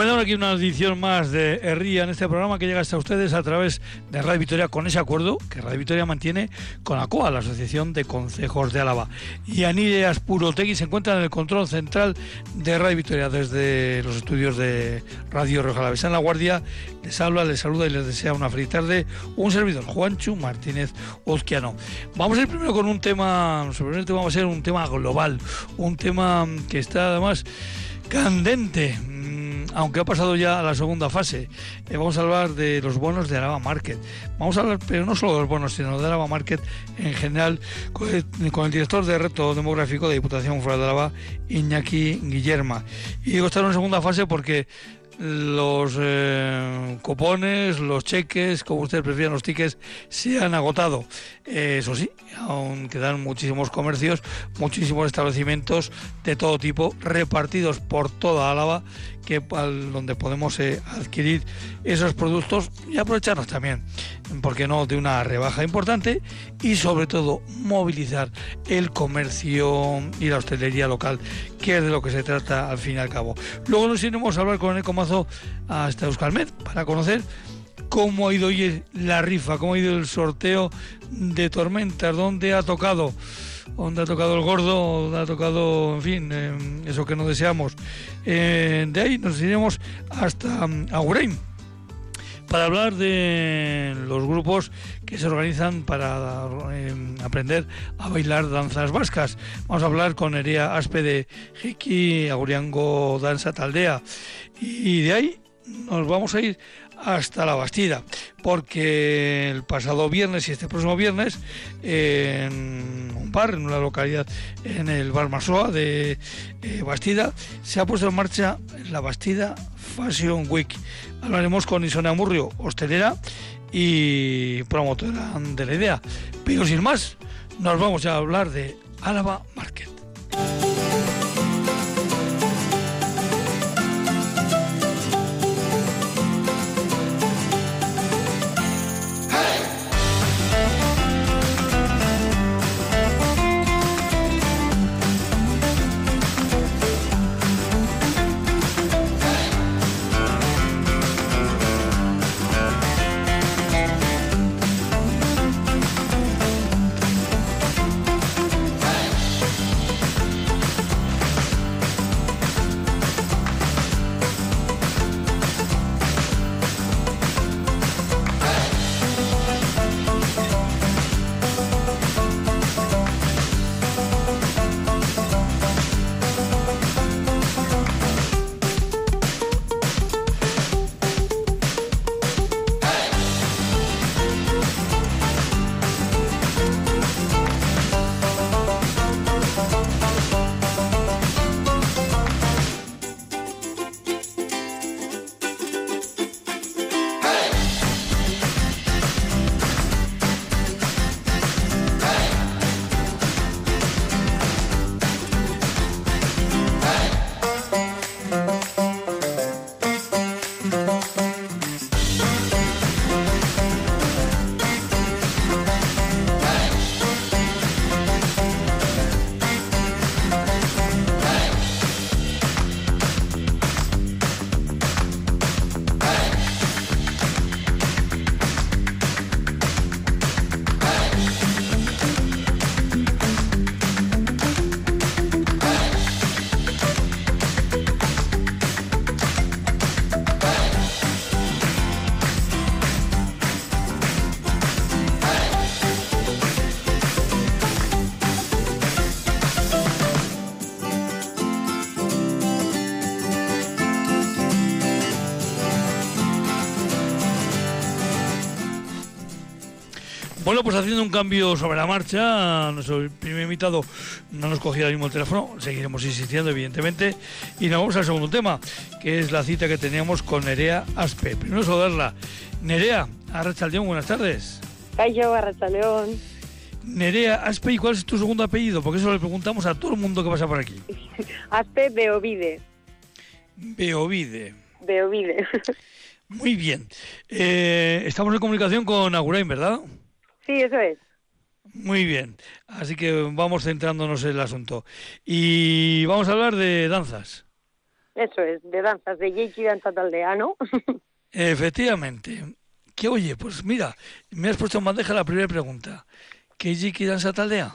Comenzamos aquí una edición más de Herría en este programa que llega hasta ustedes a través de Radio Victoria con ese acuerdo que Radio Victoria mantiene con ACOA, la Asociación de Consejos de Álava. Y Anide Aspurotegui se encuentra en el control central de Radio Victoria desde los estudios de Radio Rojalavesa en la Guardia. Les habla, les saluda y les desea una feliz tarde. Un servidor, Juanchu Martínez Ozquiano. Vamos a ir primero con un tema, nuestro primer tema va a ser un tema global, un tema que está además candente aunque ha pasado ya a la segunda fase. Eh, vamos a hablar de los bonos de Araba Market. Vamos a hablar, pero no solo de los bonos, sino de Araba Market en general, con el, director de reto demográfico de Diputación Foral de Araba, Iñaki Guillerma. Y digo estar en segunda fase porque los eh, cupones, los cheques, como ustedes prefieran, los tickets, se han agotado. Eh, eso sí, aún quedan muchísimos comercios, muchísimos establecimientos de todo tipo repartidos por toda Álava que donde podemos eh, adquirir esos productos y aprovecharnos también, porque no?, de una rebaja importante y sobre todo movilizar el comercio y la hostelería local, que es de lo que se trata al fin y al cabo. Luego nos iremos a hablar con el Comazo hasta Euskalmet para conocer cómo ha ido hoy la rifa, cómo ha ido el sorteo de tormentas, dónde ha tocado donde ha tocado el gordo, donde ha tocado, en fin, eh, eso que no deseamos. Eh, de ahí nos iremos hasta um, Agurain para hablar de los grupos que se organizan para eh, aprender a bailar danzas vascas. Vamos a hablar con Eria Aspe de Hiki Aguriango Danza Taldea. Y de ahí nos vamos a ir hasta la Bastida, porque el pasado viernes y este próximo viernes en un bar, en una localidad, en el Bar Masoa de eh, Bastida, se ha puesto en marcha la Bastida Fashion Week. Hablaremos con Isona Murrio, hostelera y promotora de la idea. Pero sin más, nos vamos a hablar de Álava Market. Pues haciendo un cambio sobre la marcha, nuestro primer invitado no nos cogía el mismo teléfono, seguiremos insistiendo evidentemente, y nos vamos al segundo tema, que es la cita que teníamos con Nerea Aspe. Primero saludarla. Nerea, Arrachaldeón, buenas tardes. Cayo, Arrachaldeón. Nerea Aspe, ¿y cuál es tu segundo apellido? Porque eso le preguntamos a todo el mundo que pasa por aquí. Aspe Beovide. Beovide. Beovide. Muy bien. Eh, estamos en comunicación con Agurain, ¿verdad? Sí, eso es. Muy bien, así que vamos centrándonos en el asunto. Y vamos a hablar de danzas. Eso es, de danzas, de Yeiki Danza Taldea, ¿no? Efectivamente. Que oye, pues mira, me has puesto en bandeja la primera pregunta. ¿Qué es Yeiki Danza Taldea?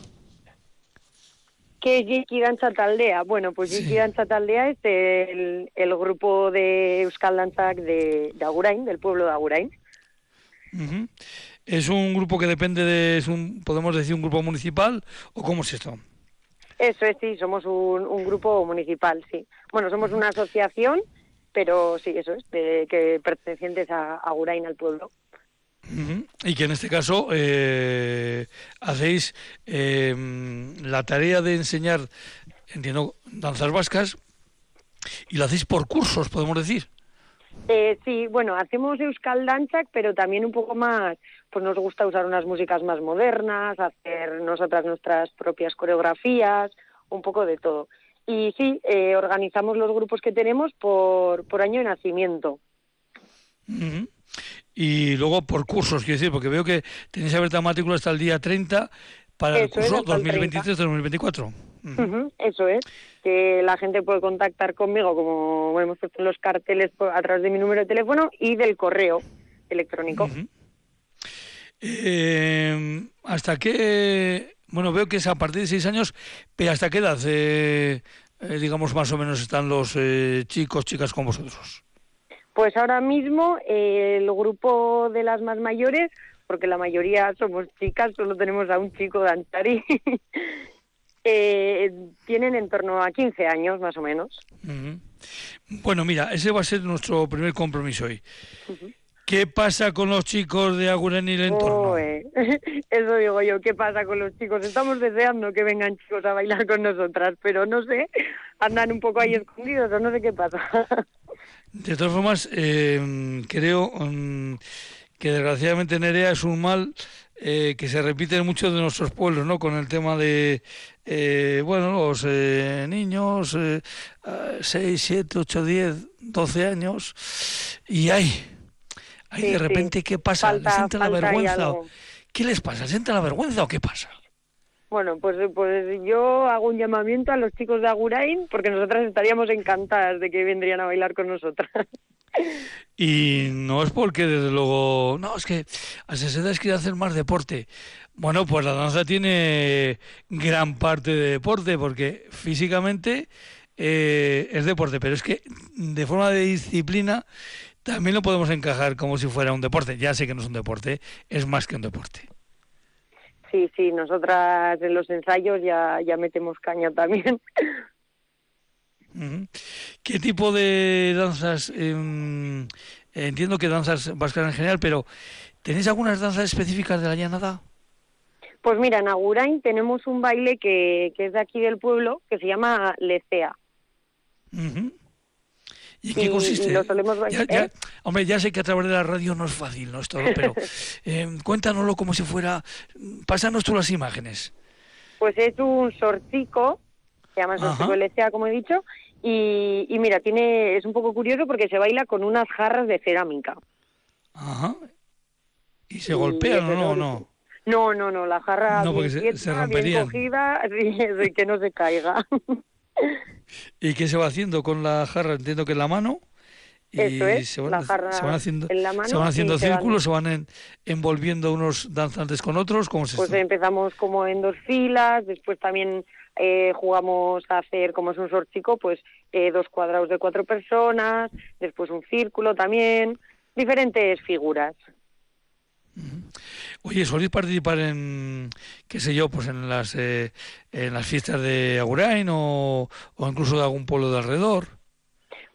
¿Qué es Yeiki Danza Taldea? Bueno, pues Sí. Yeiki Danza Taldea es el, el grupo de Euskal Danzak de, de Agurain, del pueblo de Agurain. ¿Es un grupo que depende de, es un, podemos decir, un grupo municipal o cómo es esto? Eso es, sí, somos un, un grupo municipal, sí. Bueno, somos una asociación, pero sí, eso es, de, que pertenecientes a Agurain, al pueblo. Y que en este caso eh, hacéis eh, la tarea de enseñar, entiendo, danzas vascas y lo hacéis por cursos, podemos decir. Eh, sí, bueno, hacemos Euskal Danzak, pero también un poco más, pues nos gusta usar unas músicas más modernas, hacer nosotras nuestras propias coreografías, un poco de todo. Y sí, eh, organizamos los grupos que tenemos por, por año de nacimiento. Y luego por cursos, quiero decir, porque veo que tenéis abierta matrícula hasta el día 30 para el Eso es, curso hasta el 2023-2024. Ujú. Ujú, eso es, que la gente puede contactar conmigo, como hemos puesto en los carteles a través de mi número de teléfono y del correo electrónico. Eh, ¿Hasta qué? Bueno, veo que es a partir de seis años, pero ¿hasta qué edad, eh, eh, digamos, más o menos están los eh, chicos, chicas con vosotros? Pues ahora mismo eh, el grupo de las más mayores, porque la mayoría somos chicas, solo tenemos a un chico de Antari, eh, tienen en torno a 15 años más o menos. Bueno, mira, ese va a ser nuestro primer compromiso hoy. ¿Qué pasa con los chicos de Aguren y el entorno? Oe, Eso digo yo, ¿qué pasa con los chicos? Estamos deseando que vengan chicos a bailar con nosotras, pero no sé, andan un poco ahí escondidos o no sé qué pasa. De todas formas, eh, creo mm, que desgraciadamente Nerea es un mal eh, que se repite en muchos de nuestros pueblos, ¿no? Con el tema de, eh, bueno, los eh, niños, eh, 6, 7, 8, 10, 12 años, y ay, ay, Sí, de sí. repente, ¿qué pasa? ¿Les Falta- entra la vergüenza? ¿Qué les pasa? ¿Les entra la vergüenza o qué pasa? Bueno, pues, pues yo hago un llamamiento a los chicos de Agurain porque nosotras estaríamos encantadas de que vendrían a bailar con nosotras. Y no es porque, desde luego, no, es que a esas edades quiere hacer más deporte. Bueno, pues la danza tiene gran parte de deporte, porque físicamente eh, es deporte, pero es que de forma de disciplina también lo podemos encajar como si fuera un deporte. Ya sé que no es un deporte, es más que un deporte. Sí, sí, nosotras en los ensayos ya, ya metemos caña también. ¿Qué tipo de danzas? em, entiendo que danzas vascas en general, pero ¿tenéis algunas danzas específicas de la llanada? Pues mira, en Agurain tenemos un baile que, que es de aquí del pueblo que se llama Lecea. ¿Y en qué consiste? y lo solemos Ya- ya- hombre, ya sé que a través de la radio no es fácil, no es todo, pero eh, cuéntanoslo como si fuera... Pásanos tú las imágenes. Pues es un sorcico, se llama Ajá. sorcico Lecea, como he dicho, y, y mira, tiene es un poco curioso porque se baila con unas jarras de cerámica. Ajá. ¿Y se Y golpean o no? no? No, no, no, la jarra No, porque bien se- se bien cogida, que no se caiga. ¿Y qué se va haciendo con la jarra? Entiendo que en la mano. Y Eso es, se van, la jarra se van haciendo, en la mano se van haciendo se van- círculos, se van en- envolviendo unos danzantes con otros. ¿Cómo es Pues empezamos como en dos filas, después también eh, jugamos a hacer, como es un sorchico, pues eh, dos cuadrados de cuatro personas, después un círculo también, diferentes figuras. Oye, ¿soléis participar en, qué sé yo, pues en las eh, en las fiestas de Agurain o, o incluso de algún pueblo de alrededor?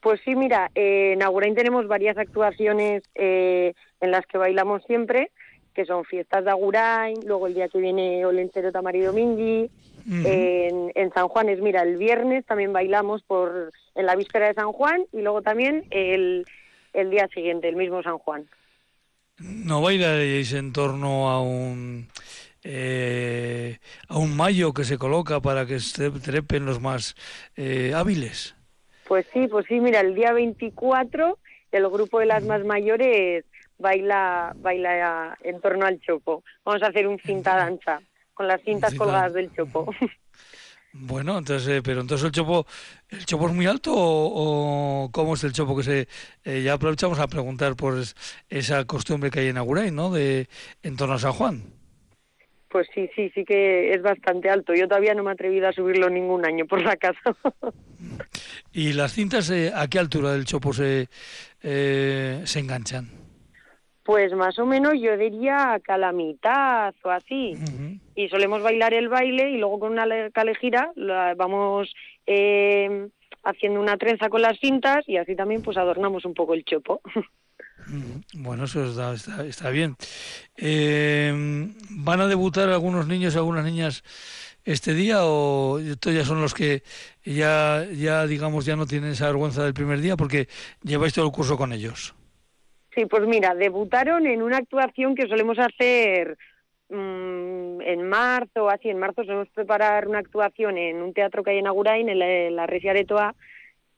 Pues sí, mira, eh, en Agurain tenemos varias actuaciones eh, en las que bailamos siempre, que son fiestas de Agurain, luego el día que viene Olenchero Tamari Domingui, Ujú. en, en San Juan es, mira, el viernes también bailamos por en la víspera de San Juan y luego también el, el día siguiente, el mismo San Juan. ¿No bailaréis en torno a un eh, a un mayo que se coloca para que se trepen los más eh, hábiles? Pues sí, pues sí, mira, el día 24 el grupo de las más mayores baila baila en torno al chopo. Vamos a hacer un cinta danza con las cintas Cinta- colgadas del chopo. Bueno, entonces, eh, pero entonces el chopo, ¿el chopo es muy alto o, cómo es el chopo que se... Eh, ya aprovechamos a preguntar por esa costumbre que hay en Agurain, ¿no? De, en torno a San Juan. Pues sí, sí, sí que es bastante alto. Yo todavía no me he atrevido a subirlo ningún año, por la casa. ¿Y las cintas eh, a qué altura del chopo se, se enganchan? Pues más o menos yo diría que a la mitad o así. Y solemos bailar el baile y luego con una calejira vamos eh, haciendo una trenza con las cintas y así también pues adornamos un poco el chopo. Bueno, eso está, está, bien. Eh, ¿Van a debutar algunos niños y algunas niñas este día o estos ya son los que ya, ya digamos, ya no tienen esa vergüenza del primer día porque lleváis todo el curso con ellos? Sí, pues mira, debutaron en una actuación que solemos hacer mm, en marzo, así, en marzo solemos preparar una actuación en un teatro que hay en Agurain, en la, en la Aretoa,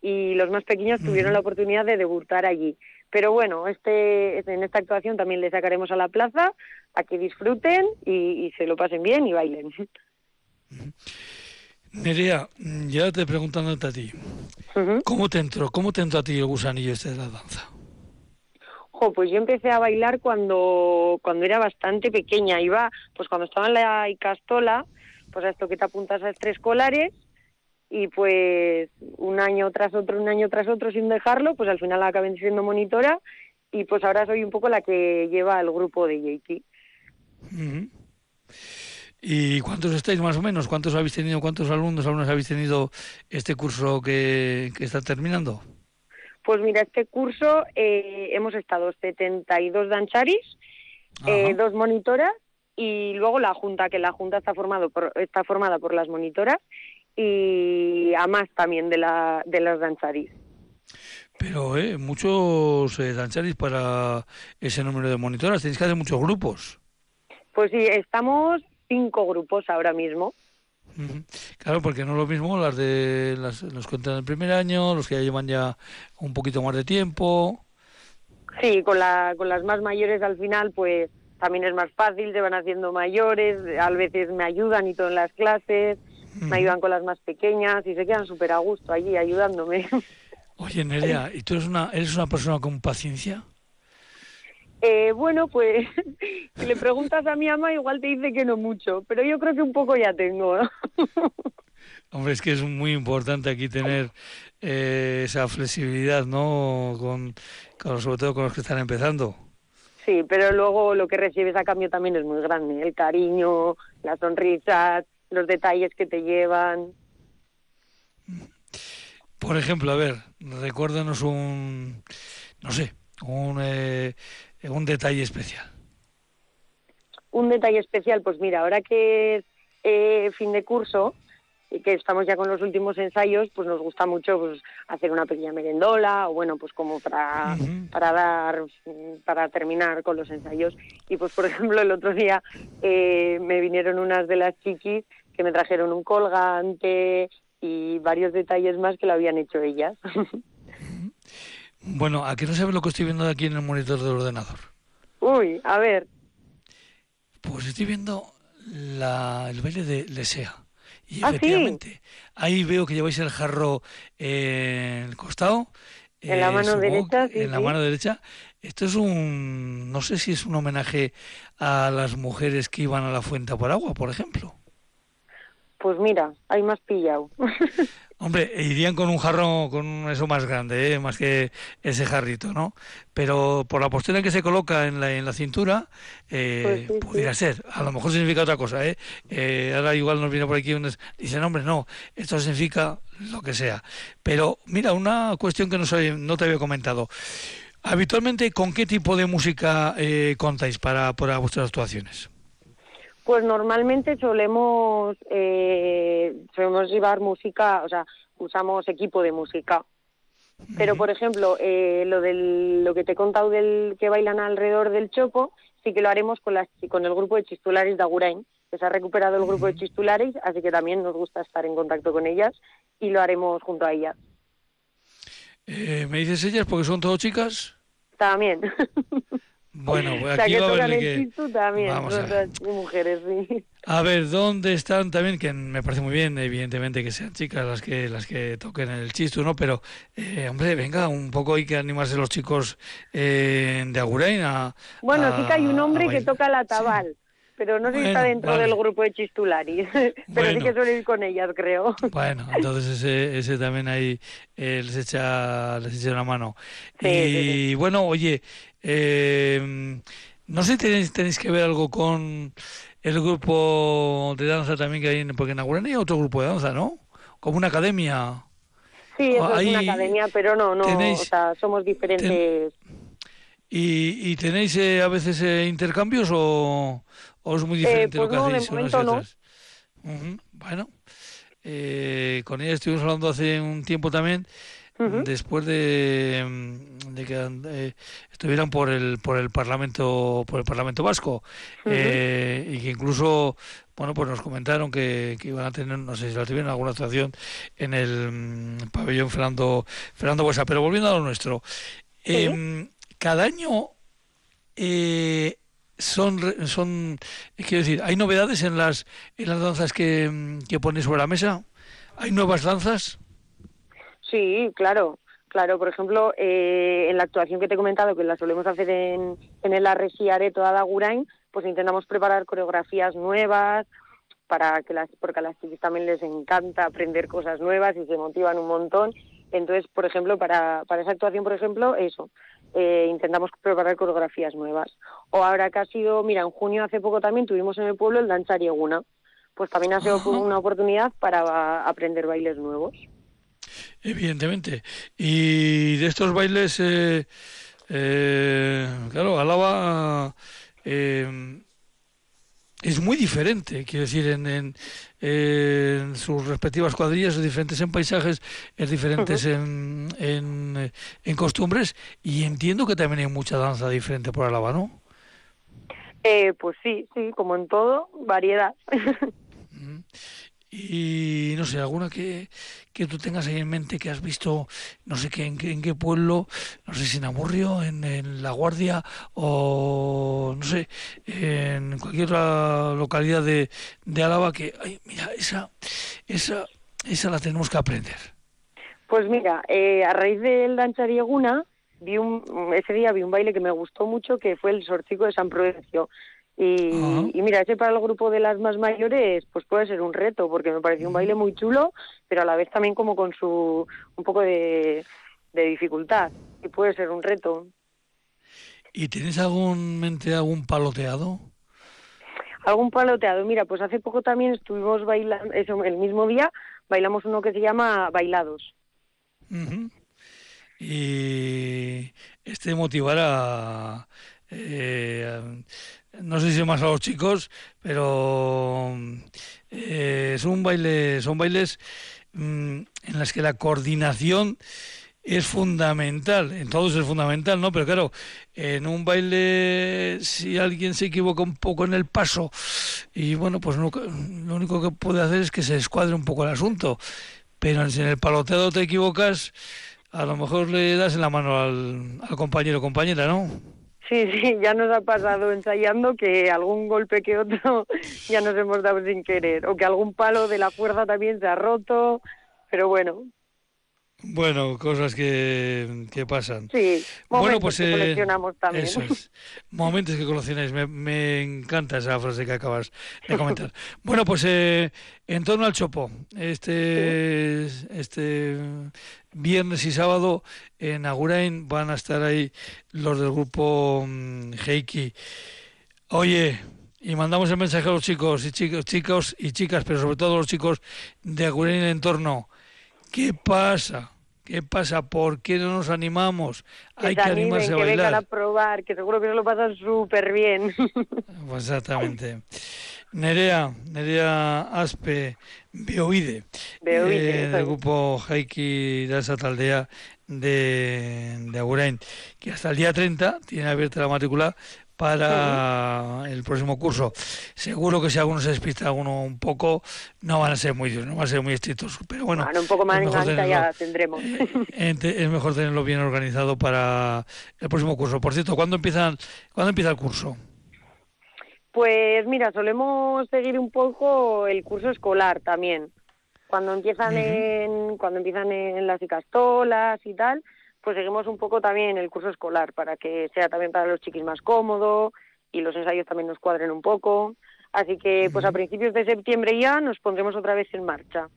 y los más pequeños tuvieron la oportunidad de debutar allí. Pero bueno, este, en esta actuación también les sacaremos a la plaza a que disfruten y, se lo pasen bien y bailen. Nerea, ya te preguntando a ti, ¿cómo te entró, cómo te entró a ti el gusanillo este de la danza? Pues yo empecé a bailar cuando, cuando era bastante pequeña. Iba, pues cuando estaba en la Icastola, pues a esto que te apuntas a extraescolares y pues un año tras otro, un año tras otro sin dejarlo, pues al final acabé siendo monitora y pues ahora soy un poco la que lleva el grupo de JT. ¿Y cuántos estáis más o menos? ¿Cuántos habéis tenido, cuántos alumnos, alumnos habéis tenido este curso que, que está terminando? Pues mira, este curso eh, hemos estado 72 dancharis, eh, dos monitoras y luego la junta, que la junta está, formado por, está formada por las monitoras y a más también de, la, de las dancharis. Pero eh, muchos eh, dancharis para ese número de monitoras, tenéis que hacer muchos grupos. Pues sí, estamos cinco grupos ahora mismo. Claro, porque no es lo mismo las de las, los que entran en el primer año, los que ya llevan ya un poquito más de tiempo. Sí, con, la, con las más mayores al final pues también es más fácil, se van haciendo mayores, a veces me ayudan y todo en las clases, me ayudan con las más pequeñas y se quedan súper a gusto allí ayudándome. Oye, Nerea, ¿y tú eres una, eres una persona con paciencia? Eh, bueno, pues si le preguntas a mi ama igual te dice que no mucho, pero yo creo que un poco ya tengo. Hombre, es que es muy importante aquí tener eh, esa flexibilidad, ¿no? Con, sobre todo con los que están empezando. Sí, pero luego lo que recibes a cambio también es muy grande. El cariño, las sonrisas, los detalles que te llevan. Por ejemplo, a ver, recuérdanos un, no sé, un, eh, un detalle especial. Un detalle especial, pues mira, ahora que es eh, fin de curso y que estamos ya con los últimos ensayos, pues nos gusta mucho pues, hacer una pequeña merendola o bueno, pues como para, para dar, para terminar con los ensayos. Y pues por ejemplo el otro día eh, me vinieron unas de las chiquis que me trajeron un colgante y varios detalles más que lo habían hecho ellas. Bueno, ¿a qué no sabe lo que estoy viendo aquí en el monitor del ordenador? Uy, a ver. Pues estoy viendo la, el baile de Lesea. Y ¿Ah, efectivamente, ahí veo que lleváis el jarro en el costado. En la mano derecha. en la mano derecha. Esto es un, no sé si es un homenaje a las mujeres que iban a la fuente por agua, por ejemplo. Pues mira, hay más pillado. Hombre, irían con un jarro, con eso más grande, ¿eh? más que ese jarrito, ¿no? Pero por la postura que se coloca en la, en la cintura, eh, pues pudiera ser. A lo mejor significa otra cosa, ¿eh? ¿eh? Ahora igual nos viene por aquí un... Dicen, hombre, no, esto significa lo que sea. Pero mira, una cuestión que no, soy, no te había comentado. Habitualmente, ¿con qué tipo de música contáis para, para vuestras actuaciones? Pues normalmente solemos, eh, solemos llevar música, o sea, usamos equipo de música. Pero, por ejemplo, eh, lo, del, lo que te he contado del que bailan alrededor del Chopo, sí que lo haremos con, las, con el grupo de chistulares de Agurain, que se ha recuperado el grupo de chistulares, así que también nos gusta estar en contacto con ellas y lo haremos junto a ellas. Eh, ¿Me dices ellas porque son todas chicas? También. Bueno, pues o sea, aquí que va a haber que... también, Vamos a ver. nosotras mujeres, sí. A ver, ¿dónde están también? Que me parece muy bien, evidentemente, que sean chicas las que las que toquen el chistu, ¿no? Pero, eh, hombre, venga, un poco hay que animarse los chicos eh, de Agurain a... Bueno, a- sí que hay un hombre que toca la tabal, pero no sé si está dentro vale. del grupo de Chistularis, pero Bueno. sí que suele ir con ellas, creo. Bueno, entonces ese, ese también ahí eh, les echa les echa una mano. Sí, y sí, sí. bueno, oye, eh, no sé, tenéis, tenéis que ver algo con el grupo de danza también que hay, en- porque en Agurán hay otro grupo de danza, ¿no? Como una academia. Sí, eso Ahí es una academia, pero no, no, tenéis- o sea, somos diferentes. ¿Y, y tenéis eh, a veces eh, intercambios o, o es muy diferente pues lo que no, hacéis unas y no. otras? Bueno, eh, con ella estuvimos hablando hace un tiempo también, después de, mm, de que eh, estuvieran por el por el Parlamento por el Parlamento Vasco eh, y que incluso bueno pues nos comentaron que, que iban a tener no sé si la tuvieron alguna actuación en el mm, pabellón Fernando Fernando Buesa pero volviendo a lo nuestro Sí. em, cada año eh, son son quiero decir hay novedades en las en las danzas que, que ponéis sobre la mesa hay nuevas danzas Sí, claro, claro. Por ejemplo, eh, en la actuación que te he comentado, que la solemos hacer en, en el Arresiare toda la Gurain, pues intentamos preparar coreografías nuevas para que las, porque a las chicas también les encanta aprender cosas nuevas y se motivan un montón. Entonces, por ejemplo, para, para esa actuación, por ejemplo, eso, eh, intentamos preparar coreografías nuevas. O ahora que ha sido, mira, en junio hace poco también tuvimos en el pueblo el Danzar Yeguna. Pues también ha sido Ajá. una oportunidad para aprender bailes nuevos. Evidentemente. Y de estos bailes, eh, eh, claro, Álava eh, es muy diferente, quiero decir, en, en, en sus respectivas cuadrillas, es diferentes en paisajes, es diferentes en, en, eh, en costumbres, y entiendo que también hay mucha danza diferente por Álava, ¿no? Eh, pues sí, sí, como en todo, variedad. Y no sé, alguna que, que tú tengas ahí en mente que has visto, no sé qué, en, en qué pueblo, no sé si en Amurrio, en, La Guardia o no sé, en cualquier otra localidad de, de Álava que, ay, mira, esa, esa, esa la tenemos que aprender. Pues mira, eh, a raíz del Dancharieguna, vi un, ese día vi un baile que me gustó mucho, que fue el Sorcico de San Prudencio. Y, mira, ese para el grupo de las más mayores, pues puede ser un reto, porque me pareció un baile muy chulo, pero a la vez también como con su un poco de, de dificultad. Y puede ser un reto. ¿Y tienes algún mente algún paloteado? Algún paloteado. Mira, pues hace poco también estuvimos bailando, eso, el mismo día, bailamos uno que se llama Bailados. Y este motivará, eh, no sé si más a los chicos, pero eh, son baile, son bailes mm, en las que la coordinación es fundamental, en todos es fundamental, ¿no? Pero claro, en un baile, si alguien se equivoca un poco en el paso, y bueno, pues no- lo único que puede hacer es que se escuadre un poco el asunto. Pero si en el paloteado te equivocas, a lo mejor le das en la mano al, al compañero o compañera, ¿no? Sí, sí, ya nos ha pasado ensayando que algún golpe que otro ya nos hemos dado sin querer, o que algún palo de la fuerza también se ha roto, pero bueno, Bueno, cosas que, que pasan. sí, Bueno, momentos pues que eh, coleccionamos también. eso es. Momentos que coleccionáis. Me, me encanta esa frase que acabas de comentar. bueno, pues eh, en torno al Chopo, este, este viernes y sábado en Agurain van a estar ahí los del grupo mm, Heiki. Oye, y mandamos el mensaje a los chicos y chicos, chicos y chicas, pero sobre todo a los chicos de Agurain en entorno. ¿Qué pasa? ¿Qué pasa? ¿Por qué no nos animamos? que Hay que animen, animarse a que vengan a bailar. probar, que seguro que se lo pasan súper bien. Pues exactamente. Nerea, Nerea Aspe Beoide, Beoide, eh, del grupo Haiki de esa taldea de, de Agurain, que hasta el día 30 tiene abierta la matrícula para el próximo curso. Seguro que si alguno se despista alguno un poco, no van a ser muy no van a ser muy estrictos, pero bueno, un poco más ya tendremos. Eh, es mejor tenerlo bien organizado para el próximo curso. Por cierto, ¿cuándo empiezan cuándo empieza el curso? Pues mira, solemos seguir un poco el curso escolar también. Cuando empiezan en cuando empiezan en las icastolas y tal, pues seguimos un poco también el curso escolar para que sea también para los chiquis más cómodo y los ensayos también nos cuadren un poco. Así que pues a principios de septiembre ya nos pondremos otra vez en marcha.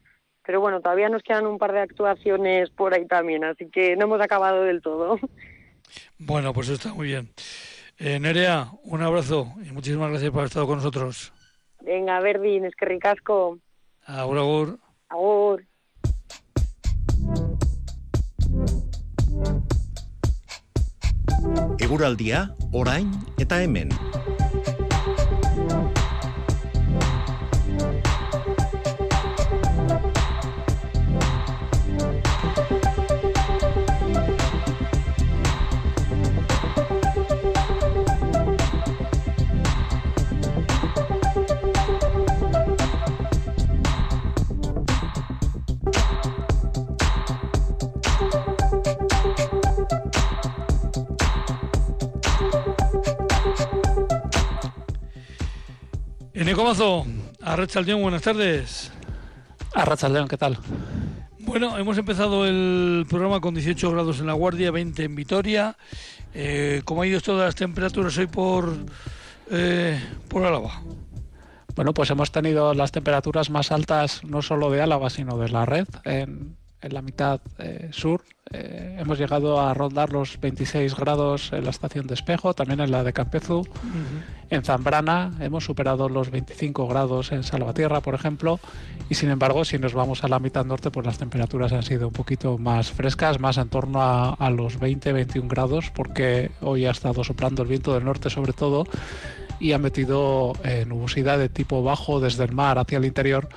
Pero bueno, todavía nos quedan un par de actuaciones por ahí también, así que no hemos acabado del todo. Bueno, pues está muy bien. Eh, Nerea, un abrazo y muchísimas gracias por haber estado con nosotros. Venga, Verdín, es que ricasco. Agur, agur. Agur. Eguraldia, orain eta hemen. Eneco Arrachaldeón, buenas tardes. Arrachaldeón, ¿qué tal? Bueno, hemos empezado el programa con 18 grados en La Guardia, 20 en Vitoria. Eh, ¿Cómo ha ido todas las temperaturas hoy por, eh, por Álava? Bueno, pues hemos tenido las temperaturas más altas no solo de Álava, sino de la red en, en la mitad eh, sur. Eh, hemos llegado a rondar los 26 grados en la estación de Espejo, también en la de Campezu. En Zambrana hemos superado los 25 grados en Salvatierra, por ejemplo. Y sin embargo, si nos vamos a la mitad norte, pues las temperaturas han sido un poquito más frescas, más en torno a, a los 20-21 grados, porque hoy ha estado soplando el viento del norte sobre todo y ha metido eh, nubosidad de tipo bajo desde el mar hacia el interior.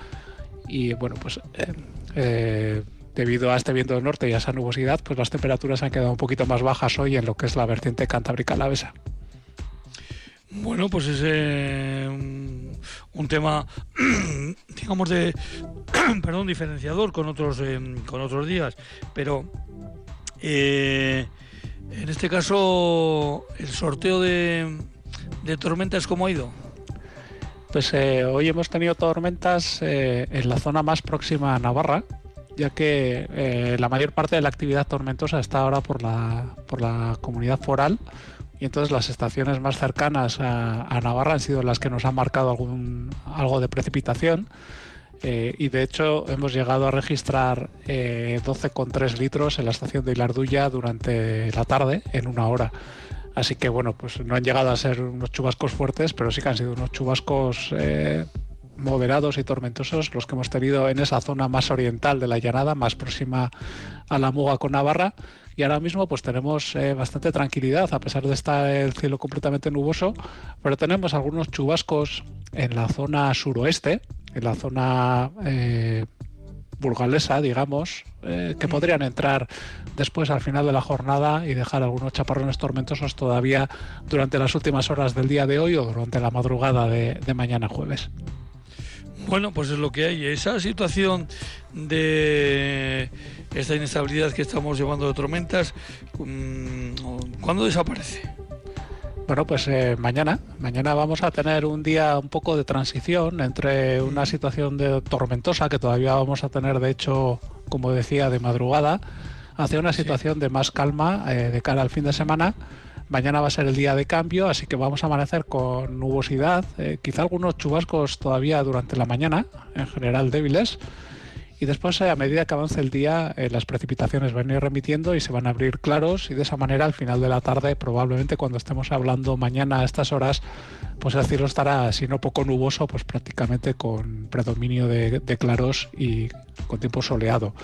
Y bueno, pues eh, debido a este viento del norte y a esa nubosidad, pues las temperaturas han quedado un poquito más bajas hoy en lo que es la vertiente cantábrica alavesa. Bueno, pues es eh, un, tema, digamos, de, perdón, diferenciador con otros, eh, con otros días, pero eh, en este caso, el sorteo de, de tormentas, ¿cómo ha ido? Pues hoy hemos tenido tormentas en la zona más próxima a Navarra, ya que eh, la mayor parte de la actividad tormentosa está ahora por la, por la comunidad foral y entonces las estaciones más cercanas a, Navarra han sido las que nos han marcado algún, algo de precipitación. Eh, y de hecho hemos llegado a registrar eh, 12,3 litros en la estación de Hilarduya durante la tarde en una hora. Así que bueno, pues no han llegado a ser unos chubascos fuertes, pero sí que han sido unos chubascos eh, moderados y tormentosos los que hemos tenido en esa zona más oriental de la llanada, más próxima a la Muga con Navarra. Y ahora mismo pues tenemos eh, bastante tranquilidad, a pesar de estar el cielo completamente nuboso, pero tenemos algunos chubascos en la zona suroeste, en la zona eh, burgalesa, digamos, eh, que podrían entrar después al final de la jornada y dejar algunos chaparrones tormentosos todavía durante las últimas horas del día de hoy o durante la madrugada de mañana jueves. Bueno, pues es lo que hay. Esa situación de esta inestabilidad que estamos llevando de tormentas, mm, ¿cuándo desaparece? Bueno, pues eh, mañana. Mañana vamos a tener un día un poco de transición entre una situación de tormentosa que todavía vamos a tener, de hecho, como decía, de madrugada, hacia una situación de más calma eh, de cara al fin de semana Mañana va a ser el día de cambio, así que vamos a amanecer con nubosidad, eh, quizá algunos chubascos todavía durante la mañana, en general débiles. Y después, eh, a medida que avance el día, eh, las precipitaciones van a ir remitiendo y se van a abrir claros y de esa manera al final de la tarde, probablemente cuando estemos hablando mañana a estas horas, pues el cielo estará, si no poco nuboso, pues prácticamente con predominio de claros y con tiempo soleado.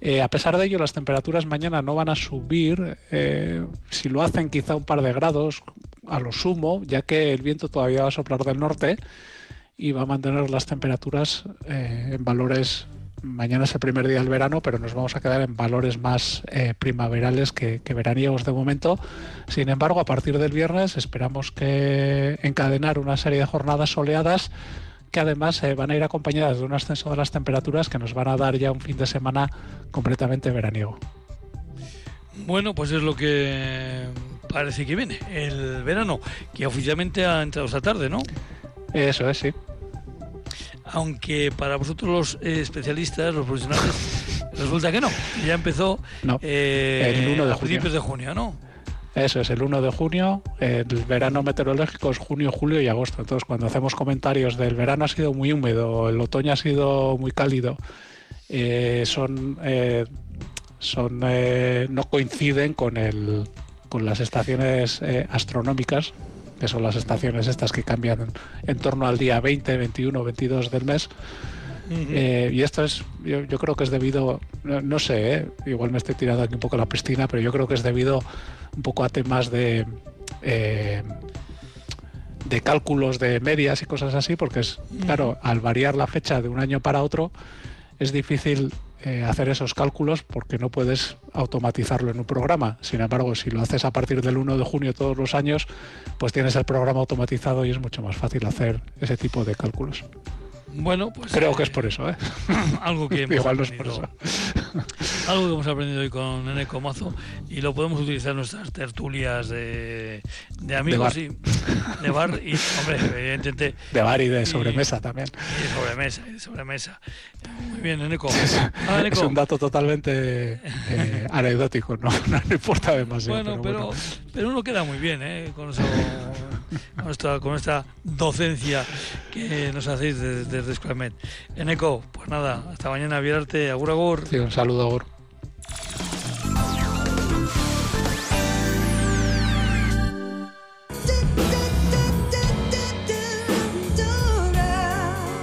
Eh, a pesar de ello, las temperaturas mañana no van a subir, si lo hacen quizá un par de grados a lo sumo, ya que el viento todavía va a soplar del norte y va a mantener las temperaturas en valores mañana es el primer día del verano, pero nos vamos a quedar en valores más eh, primaverales que, veraniegos de momento. Sin embargo, a partir del viernes esperamos que encadenar una serie de jornadas soleadas que además eh, van a ir acompañadas de un ascenso de las temperaturas que nos van a dar ya un fin de semana completamente veraniego. Bueno, pues es lo que parece que viene, el verano, que oficialmente ha entrado esta tarde, ¿no? Eso es, sí aunque para vosotros los eh, especialistas, los profesionales, resulta que no. Ya empezó eh, el 1 de a principios de junio, ¿no? Eso es, el 1 de junio. El verano meteorológico es junio, julio y agosto. Entonces, cuando hacemos comentarios del verano ha sido muy húmedo, el otoño ha sido muy cálido, eh, son, son no coinciden con, el, con las estaciones astronómicas que son las estaciones estas que cambian en torno al día 20, 21, 22 del mes. Eh, y esto es, yo, creo que es debido, no, sé, eh, igual me estoy tirando aquí un poco a la piscina, pero yo creo que es debido un poco a temas de, eh, de cálculos de medias y cosas así, porque es, claro, al variar la fecha de un año para otro, es difícil eh, hacer esos cálculos porque no puedes automatizarlo en un programa. Sin embargo, si lo haces a partir del 1 de junio todos los años, pues tienes el programa automatizado y es mucho más fácil hacer ese tipo de cálculos. Bueno, pues. Creo que es por eso, ¿eh? algo que Igual no es por eso. algo que hemos aprendido hoy con Nene Comazo y lo podemos utilizar en nuestras tertulias de, de amigos de bar. de bar y, hombre, evidentemente. De bar y de sobremesa también. Y de sobremesa, y de sobremesa. Muy bien, Eneco. Ah, Es un dato totalmente eh, anecdótico, no, no, importa demasiado. Bueno, pero, pero, uno queda muy bien, ¿eh? Con eso con esta, con esta docencia que nos hacéis desde, desde En Eneco, pues nada, hasta mañana, Vierte, agur agur. Sí, un saludo, agur.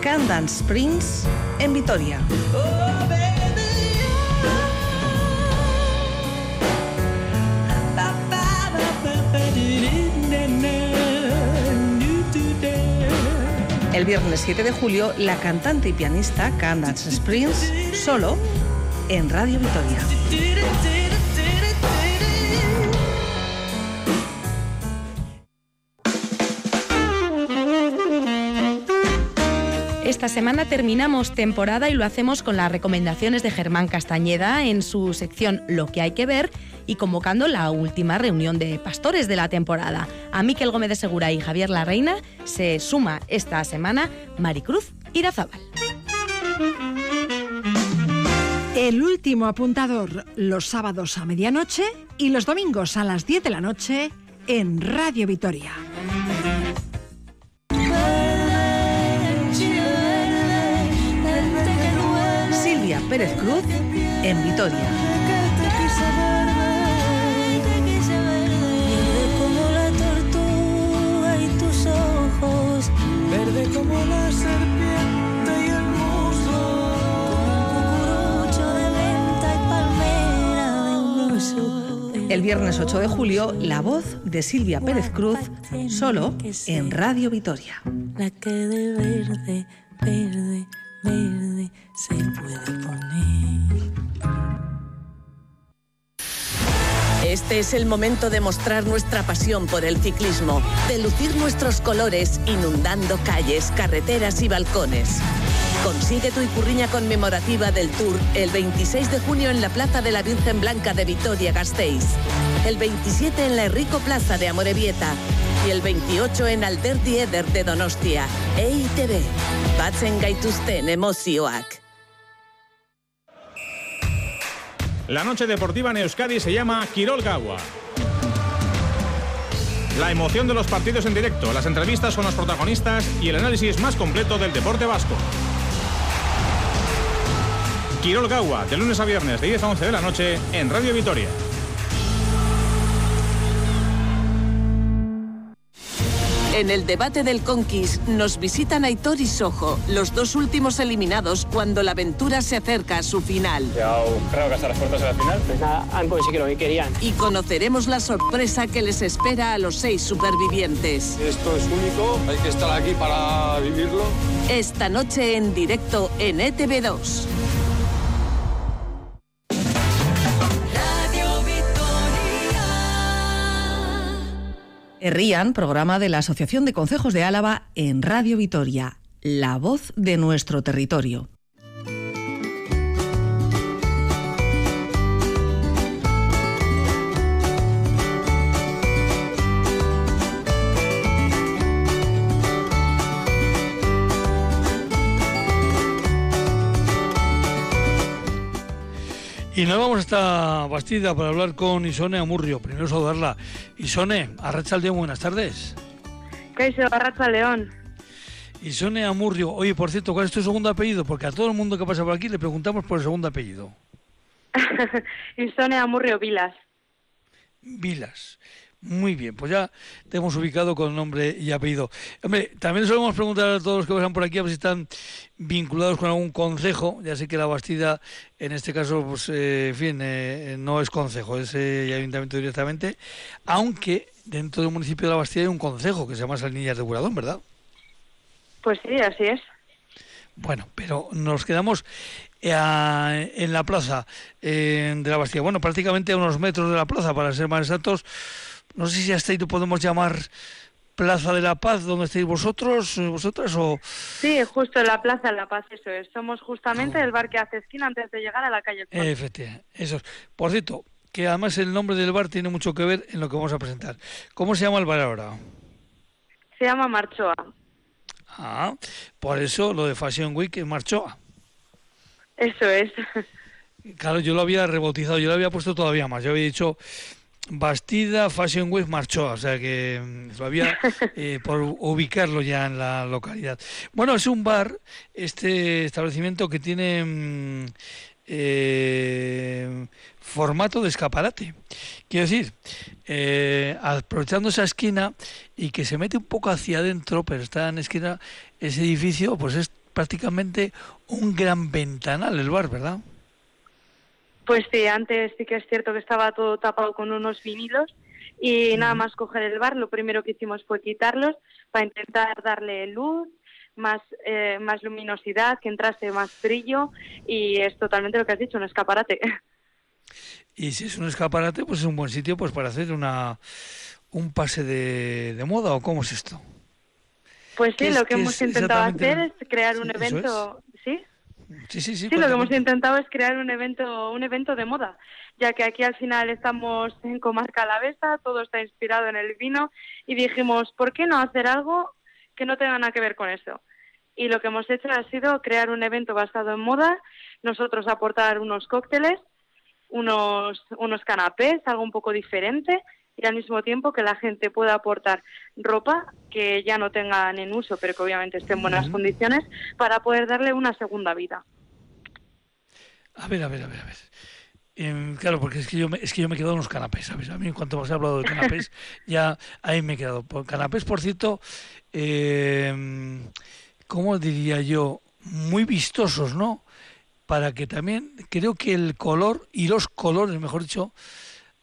Candance Springs en Vitoria. El viernes 7 de julio, la cantante y pianista Candace Springs solo en Radio Vitoria. Esta semana terminamos temporada y lo hacemos con las recomendaciones de Germán Castañeda en su sección Lo que hay que ver y convocando la última reunión de pastores de la temporada. A Miquel Gómez de Segura y Javier Larreina se suma esta semana Maricruz Irazábal. El último apuntador los sábados a medianoche y los domingos a las 10 de la noche en Radio Vitoria. Pérez Cruz en Vitoria. como la serpiente y el El viernes 8 de julio, la voz de Silvia Pérez Cruz, solo en Radio Vitoria. La que de verde, verde, verde se puede poner. Este es el momento de mostrar nuestra pasión por el ciclismo, de lucir nuestros colores inundando calles, carreteras y balcones. Consigue tu icurriña conmemorativa del Tour el 26 de junio en la Plaza de la Virgen Blanca de Vitoria-Gasteiz, el 27 en la Enrico Plaza de Amorebieta y el 28 en Alderdi Eder de Donostia. EITB, batzen gaituzten emozioak. La noche deportiva en Euskadi se llama Quirol Gawa. La emoción de los partidos en directo, las entrevistas con los protagonistas y el análisis más completo del deporte vasco. Quirol Gawa, de lunes a viernes de 10 a 11 de la noche en Radio Vitoria. En el debate del Conquist nos visitan Aitor y Sojo, los dos últimos eliminados cuando la aventura se acerca a su final. creo que hasta las puertas de la final. Pues nada, han conseguido lo que querían. Y conoceremos la sorpresa que les espera a los seis supervivientes. Esto es único, hay que estar aquí para vivirlo. Esta noche en directo en ETV2. Herrían, programa de la Asociación de Concejos de Álava en Radio Vitoria, la voz de nuestro territorio. Y nos vamos a esta Bastida para hablar con Isone Amurrio. Primero saludarla. Isone, Arracha León, buenas tardes. ¿Qué Arracha León? Isone Amurrio. Oye, por cierto, ¿cuál es tu segundo apellido? Porque a todo el mundo que pasa por aquí le preguntamos por el segundo apellido. Isone Amurrio Vilas. Vilas. Muy bien, pues ya te hemos ubicado con nombre y apellido. Hombre, también solemos preguntar a todos los que pasan por aquí a ver si están vinculados con algún consejo. Ya sé que la Bastida, en este caso, pues, eh, en fin, eh, no es consejo, es eh, ayuntamiento directamente, aunque dentro del municipio de la Bastida hay un consejo que se llama Salinillas de Buradón, ¿verdad? Pues sí, así es. Bueno, pero nos quedamos en la plaza de la Bastida. Bueno, prácticamente a unos metros de la plaza, para ser más exactos no sé si hasta ahí lo podemos llamar Plaza de la Paz, donde estáis vosotros, eh, vosotras o... Sí, justo en la Plaza de la Paz, eso es. Somos justamente el bar que hace esquina antes de llegar a la calle. Efectivamente, eso es. Por cierto, que además el nombre del bar tiene mucho que ver en lo que vamos a presentar. ¿Cómo se llama el bar ahora? Se llama Marchoa. Ah, por eso lo de Fashion Week es Marchoa. Eso es. Claro, yo lo había rebautizado, yo lo había puesto todavía más. Yo había dicho Bastida Fashion Week marchó, o sea que mm, todavía eh, por ubicarlo ya en la localidad. Bueno, es un bar, este establecimiento que tiene mm, eh, formato de escaparate. Quiero decir, eh, aprovechando esa esquina y que se mete un poco hacia adentro, pero está en esquina, ese edificio, pues es prácticamente un gran ventanal el bar, ¿verdad? Pues sí, antes sí que es cierto que estaba todo tapado con unos vinilos y nada más coger el bar, lo primero que hicimos fue quitarlos para intentar darle luz, más, eh, más luminosidad, que entrase más brillo y es totalmente lo que has dicho, un escaparate. Y si es un escaparate, pues es un buen sitio pues para hacer una un pase de, de moda o cómo es esto. Pues sí, lo que hemos intentado hacer es crear un evento, ¿sí? Sí, sí, sí. Lo que hemos intentado es crear un evento, un evento de moda, ya que aquí al final estamos en Comarca Alavesa, todo está inspirado en el vino y dijimos, ¿por qué no hacer algo que no tenga nada que ver con eso? Y lo que hemos hecho ha sido crear un evento basado en moda, nosotros aportar unos cócteles, unos, unos canapés, algo un poco diferente y al mismo tiempo que la gente pueda aportar ropa que ya no tengan en uso, pero que obviamente esté en buenas condiciones, para poder darle una segunda vida. A ver, a ver, a ver, a ver. Em, claro, porque es que yo me, es que yo me he quedado en los canapés, ¿sabes? A mí en cuanto has hablado de canapés, ya ahí me he quedado. Por canapés, por cierto, eh, ¿cómo diría yo? Muy vistosos, ¿no? Para que también, creo que el color y los colores, mejor dicho,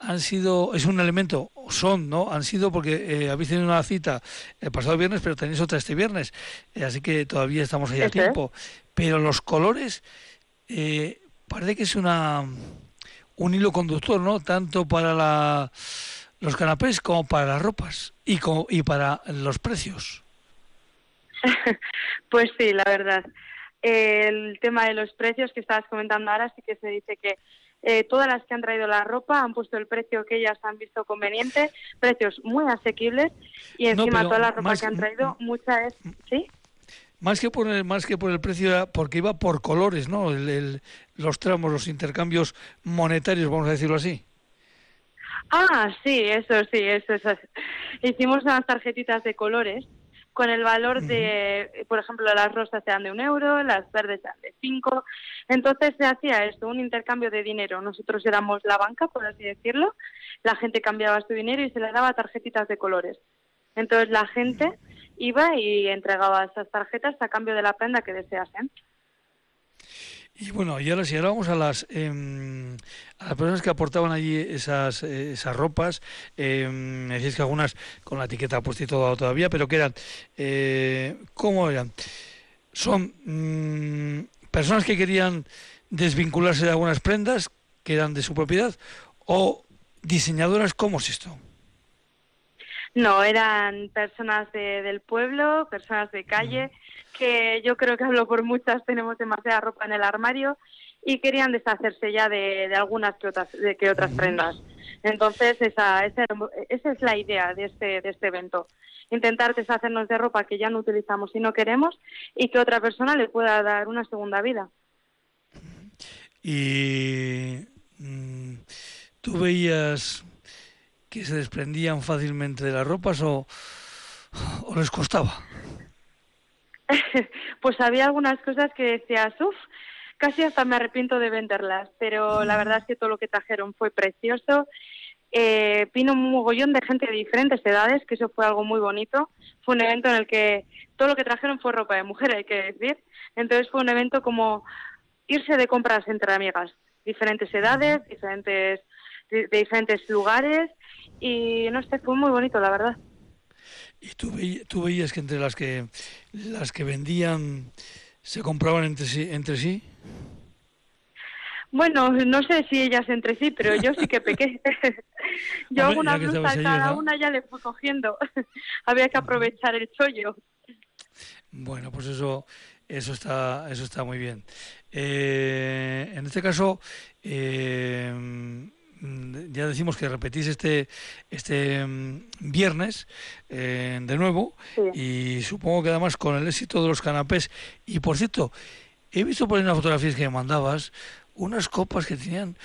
han sido, es un elemento, son, ¿no? Han sido porque eh, habéis tenido una cita el pasado viernes, pero tenéis otra este viernes, eh, así que todavía estamos ahí a tiempo. Pero los colores, eh, parece que es una un hilo conductor, ¿no? Tanto para la, los canapés como para las ropas y, y para los precios. pues sí, la verdad. El tema de los precios que estabas comentando ahora sí que se dice que eh, todas las que han traído la ropa han puesto el precio que ellas han visto conveniente, precios muy asequibles y encima toda la ropa que han traído, mucha es, ¿sí? Más que por el, más que por el precio, porque iba por colores, ¿no? los tramos, los intercambios monetarios, vamos a decirlo así. Ah, sí, eso sí, eso es. Hicimos unas tarjetitas de colores con el valor de, por ejemplo, las rosas sean de un euro, las verdes sean de cinco. Entonces se hacía esto, un intercambio de dinero. Nosotros éramos la banca, por así decirlo. La gente cambiaba su dinero y se le daba tarjetitas de colores. Entonces la gente iba y entregaba esas tarjetas a cambio de la prenda que deseasen. Y bueno, y ahora si ahora vamos a las, em, a las personas que aportaban allí esas, eh, esas ropas, eh, me decís que algunas con la etiqueta puesta y todo todavía, pero que eran, eh, ¿cómo eran? Son mm, personas que querían desvincularse de algunas prendas que eran de su propiedad o diseñadoras, ¿cómo es esto? No, eran personas de, del pueblo, personas de calle, que yo creo que hablo por muchas, tenemos demasiada ropa en el armario y querían deshacerse ya de, de algunas que otras, de que otras prendas. Entonces, esa, esa, esa es la idea de este, de este evento. Intentar deshacernos de ropa que ya no utilizamos y no queremos y que otra persona le pueda dar una segunda vida. Y mm, tú veías que se desprendían fácilmente de las ropas o, o les costaba. pues había algunas cosas que decías, uff, casi hasta me arrepiento de venderlas, pero la verdad es que todo lo que trajeron fue precioso. Eh, vino un mogollón de gente de diferentes edades, que eso fue algo muy bonito. Fue un evento en el que todo lo que trajeron fue ropa de mujer, hay que decir. Entonces fue un evento como irse de compras entre amigas, diferentes edades, diferentes de, de diferentes lugares y no sé, fue muy bonito, la verdad. ¿Y tú, veí- tú veías que entre las que las que vendían se compraban entre sí? Entre sí? Bueno, no sé si ellas entre sí, pero yo sí que pequé. yo Hombre, que blusa a cada una ya le fui cogiendo. Había que aprovechar el chollo. Bueno, pues eso eso está eso está muy bien. Eh, en este caso eh, ya decimos que repetís este este mm, viernes eh, de nuevo y supongo que además con el éxito de los canapés y por cierto he visto por ahí unas fotografías que me mandabas unas copas que tenían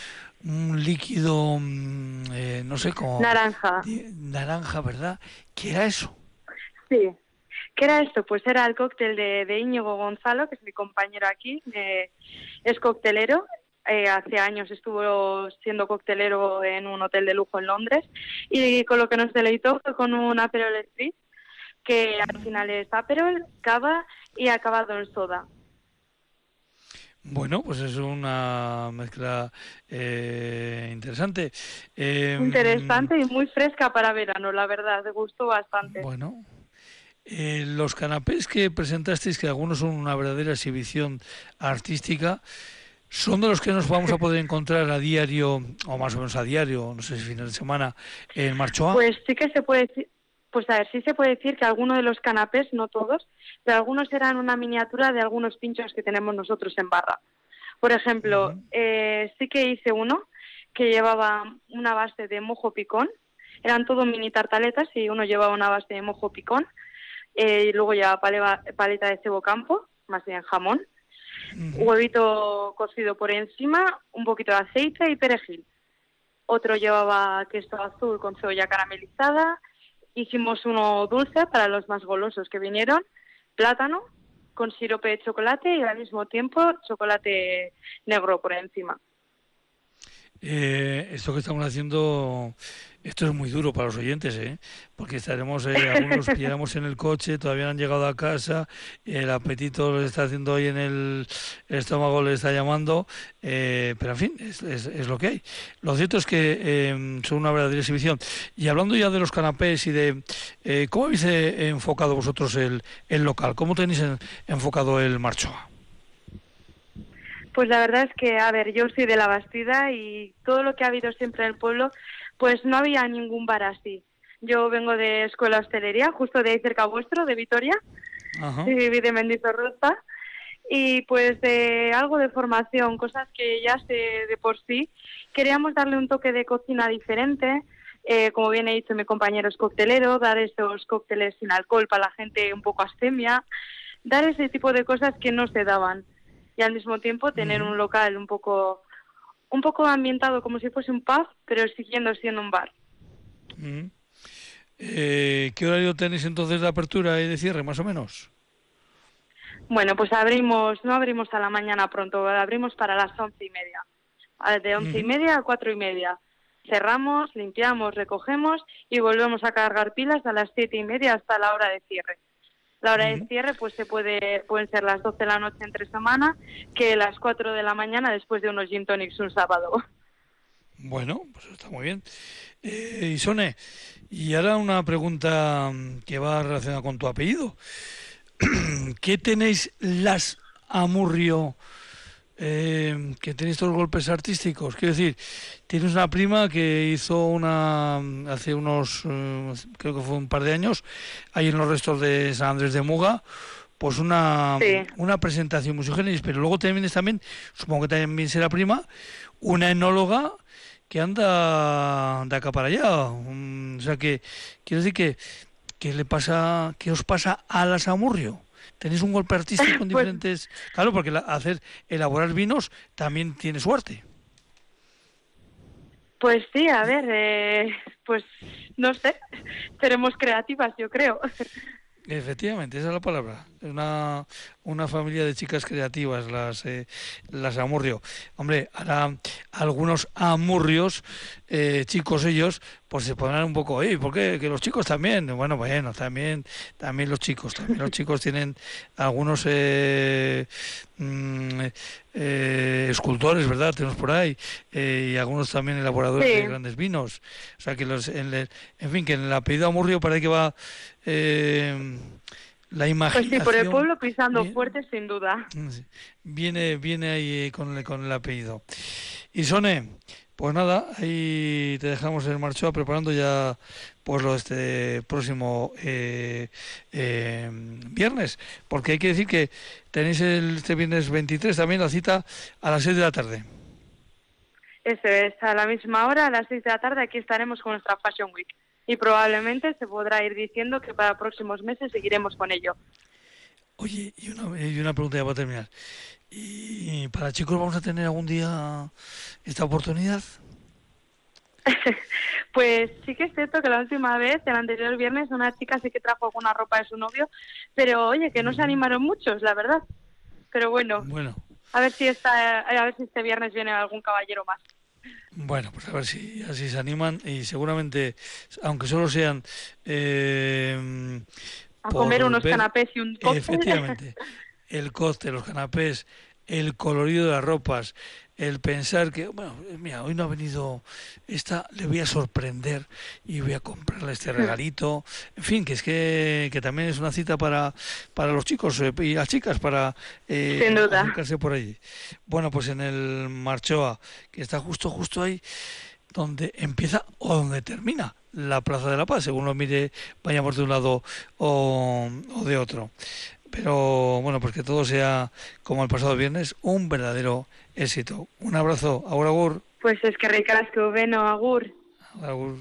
un líquido mm, eh, no sé cómo Naranja. naranja verdad qué era eso Sí. ¿Qué era esto? Pues era el cóctel de, de Íñigo Gonzalo, que es mi compañero aquí. eh, es coctelero. Eh, hace años estuvo siendo coctelero en un hotel de lujo en Londres. Y con lo que nos deleitó fue con un Aperol Spritz, que al final es Aperol, cava y acabado en soda. Bueno, pues es una mezcla eh, interesante. Eh, Interesante y muy fresca para verano, la verdad. Me gustó bastante. Bueno, eh, los canapés que presentasteis, que algunos son una verdadera exhibición artística, son de los que nos vamos a poder encontrar a diario, o más o menos a diario, no sé si final de semana, en Marchoa. Pues sí que se puede decir, pues a ver, sí se puede decir que algunos de los canapés, no todos, pero algunos eran una miniatura de algunos pinchos que tenemos nosotros en barra. Por ejemplo, eh, sí que hice uno que llevaba una base de mojo picón, eran todo mini tartaletas y uno llevaba una base de mojo picón eh, y luego llevaba paleta de cebo campo, más bien jamón, huevito cocido por encima, un poquito de aceite y perejil. Otro llevaba queso azul con cebolla caramelizada. Hicimos uno dulce para los más golosos que vinieron, plátano con sirope de chocolate y al mismo tiempo chocolate negro por encima. Eh, esto que estamos haciendo, esto es muy duro para los oyentes, ¿eh? porque estaremos, eh, algunos pillaremos en el coche, todavía no han llegado a casa, el apetito les está haciendo hoy en el, estómago, le está llamando, eh, pero en fin, es, es- es lo que hay. Lo cierto es que eh, son una verdadera exhibición. Y hablando ya de los canapés y de eh, cómo habéis eh, enfocado vosotros el, el local, cómo tenéis en- enfocado el Marchoa. Pues la verdad es que, a ver, yo soy de la Bastida y todo lo que ha habido siempre en el pueblo, pues no había ningún bar así. Yo vengo de escuela hostelería, justo de ahí cerca vuestro, de Vitoria, Ajá. y viví de Mendizorroza. Y pues de algo de formación, cosas que ya sé de por sí. Queríamos darle un toque de cocina diferente, eh, como bien he dicho mi compañero es coctelero, dar esos cócteles sin alcohol para la gente un poco astemia, dar ese tipo de cosas que no se daban y al mismo tiempo tener un local un poco un poco ambientado como si fuese un pub, pero siguiendo siendo un bar. Mm. Eh, ¿Qué horario tenéis entonces de apertura y de cierre, más o menos? Bueno, pues abrimos, no abrimos a la mañana pronto, abrimos para las once y media, A- de once y media a cuatro y media. Cerramos, limpiamos, recogemos y volvemos a cargar pilas a las siete y media hasta la hora de cierre. La hora de cierre pues se puede pueden ser las 12 de la noche entre semana que las 4 de la mañana después de unos gin tonics un sábado. Bueno, pues está muy bien. Eh, Isone, y ahora una pregunta mm, que va relacionada con tu apellido. ¿Qué tenéis las Amurrio eh, que tenéis estos golpes artísticos. Quiero decir, tienes una prima que hizo una hace unos, eh, creo que fue un par de años, ahí en los restos de San Andrés de Muga, pues una, Sí. una presentación musicales, pero luego también es también, supongo que también será prima, una enóloga que anda de acá para allá. Mm, O sea que, quiero decir que, ¿qué le pasa, qué os pasa a la Samurrio? ¿Tenéis un golpe artístico en Pues- diferentes...? Claro, porque la- hacer, elaborar vinos también tiene suerte. Pues sí, a ver, eh, pues no sé, seremos creativas, yo creo. Efectivamente, esa es la palabra. Una, una familia de chicas creativas, las, eh, las Amurrio. Hombre, ahora algunos Amurrios, eh, chicos ellos, pues se pondrán un poco, ¿y por qué? Que los chicos también. Bueno, bueno, también, también los chicos, también los chicos tienen algunos eh, mm, eh, escultores, ¿verdad? Tenemos por ahí, eh, y algunos también elaboradores Sí. de grandes vinos. O sea, que los, en, el- en fin, que en el apellido Amurrio parece que va eh, la Pues imaginación. sí, por el pueblo pisando Bien. fuerte, sin duda. Mm. Viene, viene ahí eh, con el, con el apellido. Y Sone, pues nada, ahí te dejamos en Marchoa preparando ya pues lo este próximo eh, eh, viernes, porque hay que decir que tenéis el, este viernes 23 también la cita a las 6 de la tarde. Eso es, a la misma hora, a las 6 de la tarde, aquí estaremos con nuestra Fashion Week. Y probablemente se podrá ir diciendo que para próximos meses seguiremos con ello. Oye, y una, y una pregunta ya para terminar. ¿Y para chicos vamos a tener algún día esta oportunidad? Pues sí que es cierto que la última vez, el anterior viernes, una chica sí que trajo alguna ropa de su novio, pero oye, que no se animaron muchos, la verdad. Pero bueno, Bueno, a ver si esta, a ver si este viernes viene algún caballero más. Bueno, pues a ver si así se animan y seguramente, aunque solo sean... eh, A comer unos ver- canapés y un cóctel. Efectivamente, el cóctel, los canapés, el colorido de las ropas, el pensar que, bueno, mira, hoy no ha venido esta, le voy a sorprender y voy a comprarle este regalito. En fin, que es que, que también es una cita para, para los chicos eh, y las chicas para eh, Sin duda. acercarse por allí. Bueno, pues en el Marchoa, que está justo, justo ahí, donde empieza o donde termina la Plaza de la Paz, según lo mire, vayamos de un lado o, o de otro. Pero bueno, pues que todo sea como el pasado viernes, un verdadero éxito. Un abrazo, agur agur. Pues es que ricasco, bueno, agur. agur.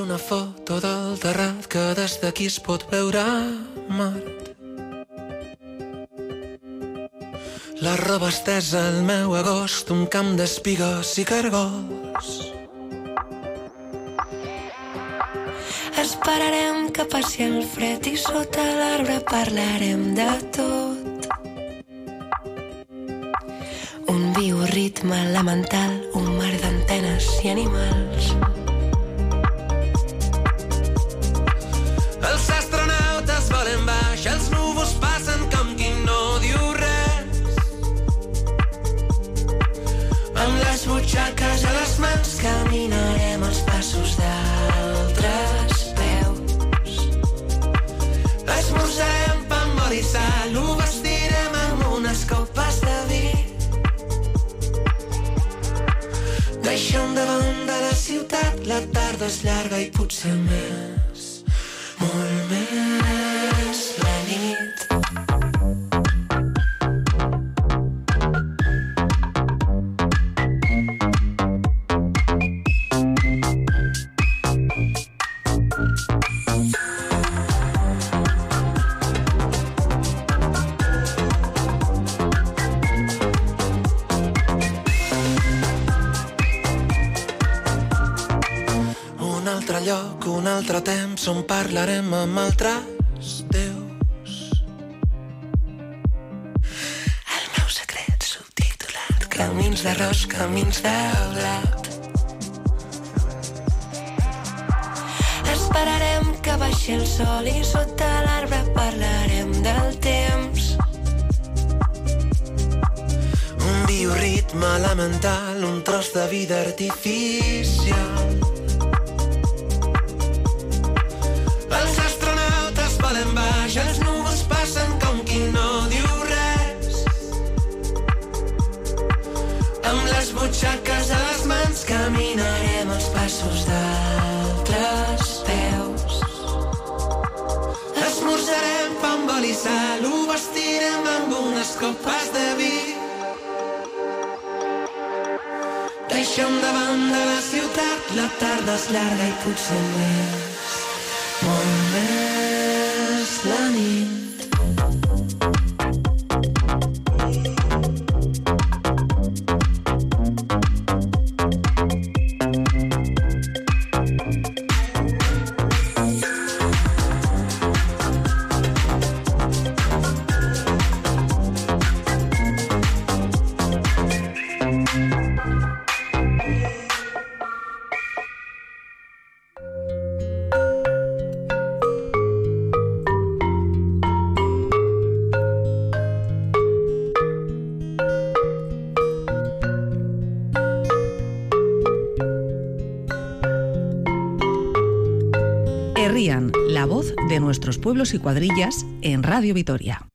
Una foto del terrat que des d'aquí es pot veure Mart. La roba estesa al meu agost, un camp d'espigues i cargols. Esperarem que passi el fred i sota l'arbre parlarem de tot. Un viu ritme elemental, un mar d'antenes i animals. On parlarem amb altres déus. El meu secret subtitulat Camins d'arròs, camins de blat Esperarem que baixi el sol i sota l'arbre parlarem del temps ritme elemental, un tros de vida artificial. Passos d'altres peus. Esmorzarem pa amb oli sal, ho vestirem amb unes copes de vi. Deixem davant de la ciutat, la tarda és llarga i potser més, molt pueblos y cuadrillas en Radio Vitoria.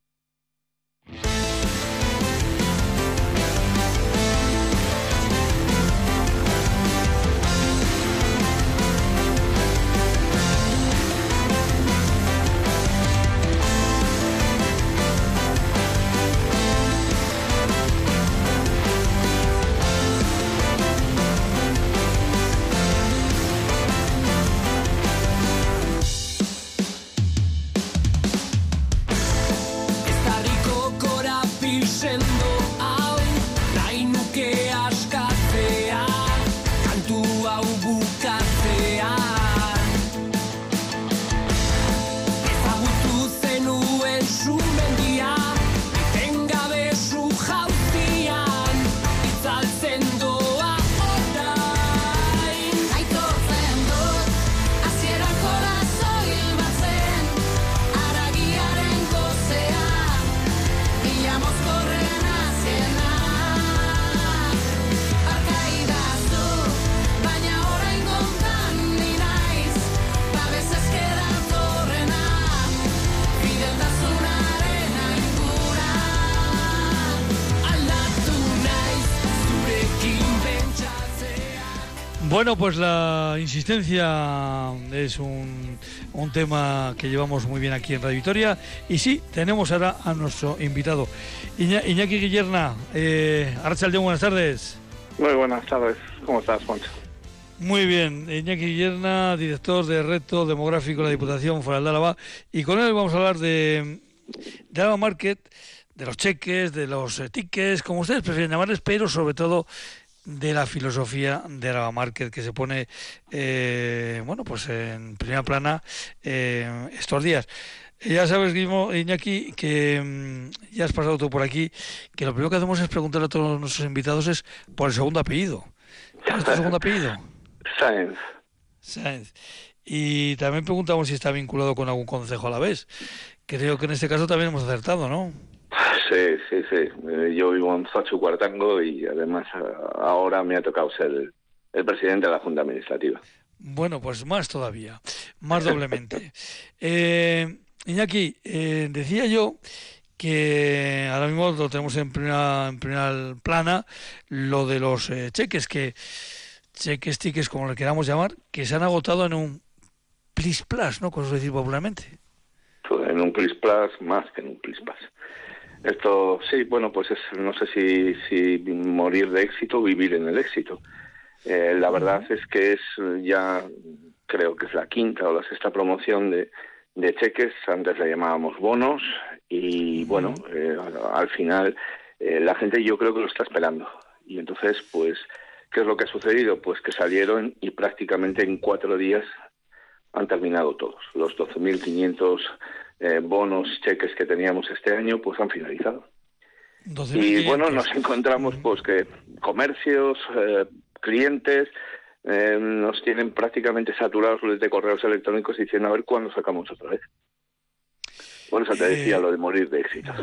Bueno, pues la insistencia es un, un tema que llevamos muy bien aquí en Radio Victoria. Y sí, tenemos ahora a nuestro invitado, Iña- Iñaki Guillerna. Eh, Arrachaldeón, buenas tardes. Muy buenas tardes. ¿Cómo estás, Poncho? Muy bien, Iñaki Guillerna, director de Reto Demográfico de la Diputación Foral de Álava. Y con él vamos a hablar de, de Álava Market, de los cheques, de los eh, tickets, como ustedes prefieren llamarles, pero sobre todo de la filosofía de Álava Market que se pone, eh, bueno, pues en primera plana eh, estos días. Ya sabes, Guillermo, Iñaki, que mm, ya has pasado tú por aquí, que lo primero que hacemos es preguntarle a todos nuestros invitados es por el segundo apellido. ¿Cuál es tu segundo apellido? Sáenz. Sáenz. Y también preguntamos si está vinculado con algún concejo a la vez. Creo que en este caso también hemos acertado, ¿no? Sí, sí, sí. Eh, Yo vivo en Zachu Cuartango y además a- ahora me ha tocado ser el, el presidente de la Junta Administrativa. Bueno, pues más todavía, más doblemente. Eh, Iñaki, eh, decía yo que ahora mismo lo tenemos en primera, en primera plana, lo de los eh, cheques, que cheques, tickets, como le queramos llamar, que se han agotado en un plis plas, ¿no? Como se decir popularmente. Pues En un plis plus más que en un plis plus. Esto, sí, bueno, pues es, no sé si, si morir de éxito o vivir en el éxito. Eh, la verdad es que es ya, creo que es la quinta o la sexta promoción de, de cheques. Antes le llamábamos bonos y bueno, eh, al final eh, la gente yo creo que lo está esperando. Y entonces, pues, ¿qué es lo que ha sucedido? Pues que salieron y prácticamente en cuatro días han terminado todos. Los 12.500 eh, bonos, cheques que teníamos este año, pues han finalizado. Y bueno, nos encontramos pues que comercios, eh, clientes, eh, nos tienen prácticamente saturados de correos electrónicos diciendo a ver cuándo sacamos otra vez. Por eso te decía lo de morir de éxito.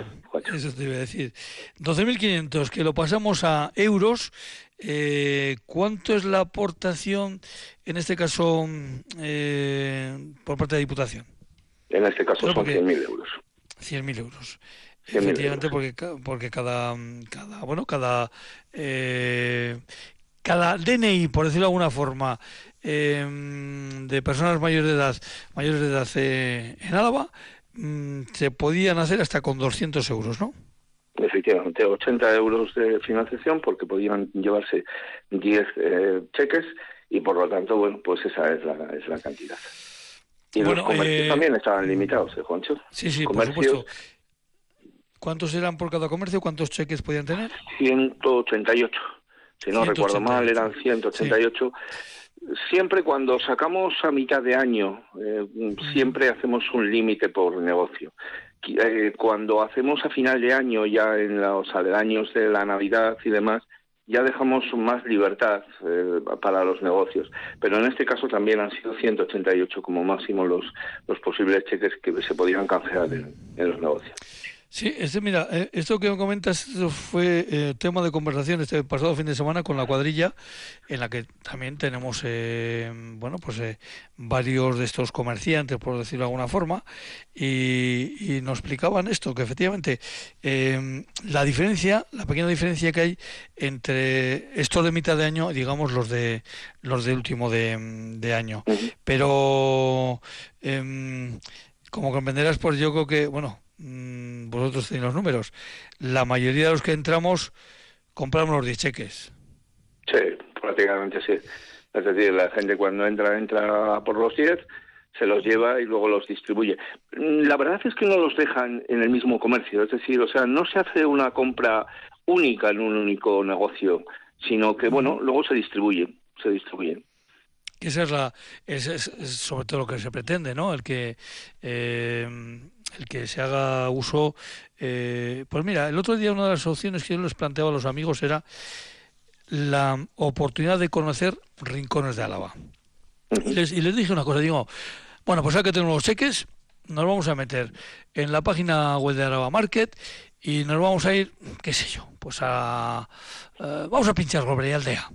Eso te iba a decir. 12.500, que lo pasamos a euros. Eh, ¿Cuánto es la aportación, en este caso, eh, por parte de la Diputación? En este caso son 100.000 euros. 100.000 euros. Efectivamente, porque porque cada cada bueno cada eh, cada DNI, por decirlo de alguna forma, eh, de personas mayores de edad, mayores de edad eh, en Álava, mm, se podían hacer hasta con 200 euros, ¿no? Efectivamente, 80 euros de financiación porque podían llevarse 10 eh, cheques y por lo tanto, bueno, pues esa es la, es la cantidad. Y los comercios también estaban limitados, ¿eh, Juancho? Sí, sí, por supuesto. ¿Cuántos eran por cada comercio? ¿Cuántos cheques podían tener? 188. Si no recuerdo mal, eran 188. Siempre cuando sacamos a mitad de año, eh, siempre hacemos un límite por negocio. Eh, cuando hacemos a final de año, ya en los aledaños de la Navidad y demás, ya dejamos más libertad eh, para los negocios. Pero en este caso también han sido 188 como máximo los, posibles cheques que se podían canjear en los negocios. Sí, este, mira, eh, esto que me comentas fue eh, tema de conversación este pasado fin de semana con la cuadrilla, en la que también tenemos, eh, bueno, pues varios de estos comerciantes, por decirlo de alguna forma, y, nos explicaban esto, que efectivamente la diferencia, la pequeña diferencia que hay entre estos de mitad de año, digamos los de los de último de, de año, pero em, como comprenderás, pues yo creo que, bueno, Mm, vosotros tenéis los números, la mayoría de los que entramos compramos los 10 cheques. Sí, prácticamente sí. Es decir, la gente cuando entra, entra por los 10, se los lleva y luego los distribuye. Mm, la verdad es que no los dejan en el mismo comercio, es decir, o sea, no se hace una compra única en un único negocio, sino que, bueno, luego se distribuye, se distribuyen que esa es la es, sobre todo lo que se pretende no el que eh, el que se haga uso. Eh, pues mira, el otro día una de las opciones que yo les planteaba a los amigos era la oportunidad de conocer rincones de Álava. Y les, y les dije una cosa, digo, bueno, pues hay que tener los cheques, nos vamos a meter en la página web de Álava Market y nos vamos a ir, qué sé yo, pues a... Eh, vamos a pinchar y Aldea.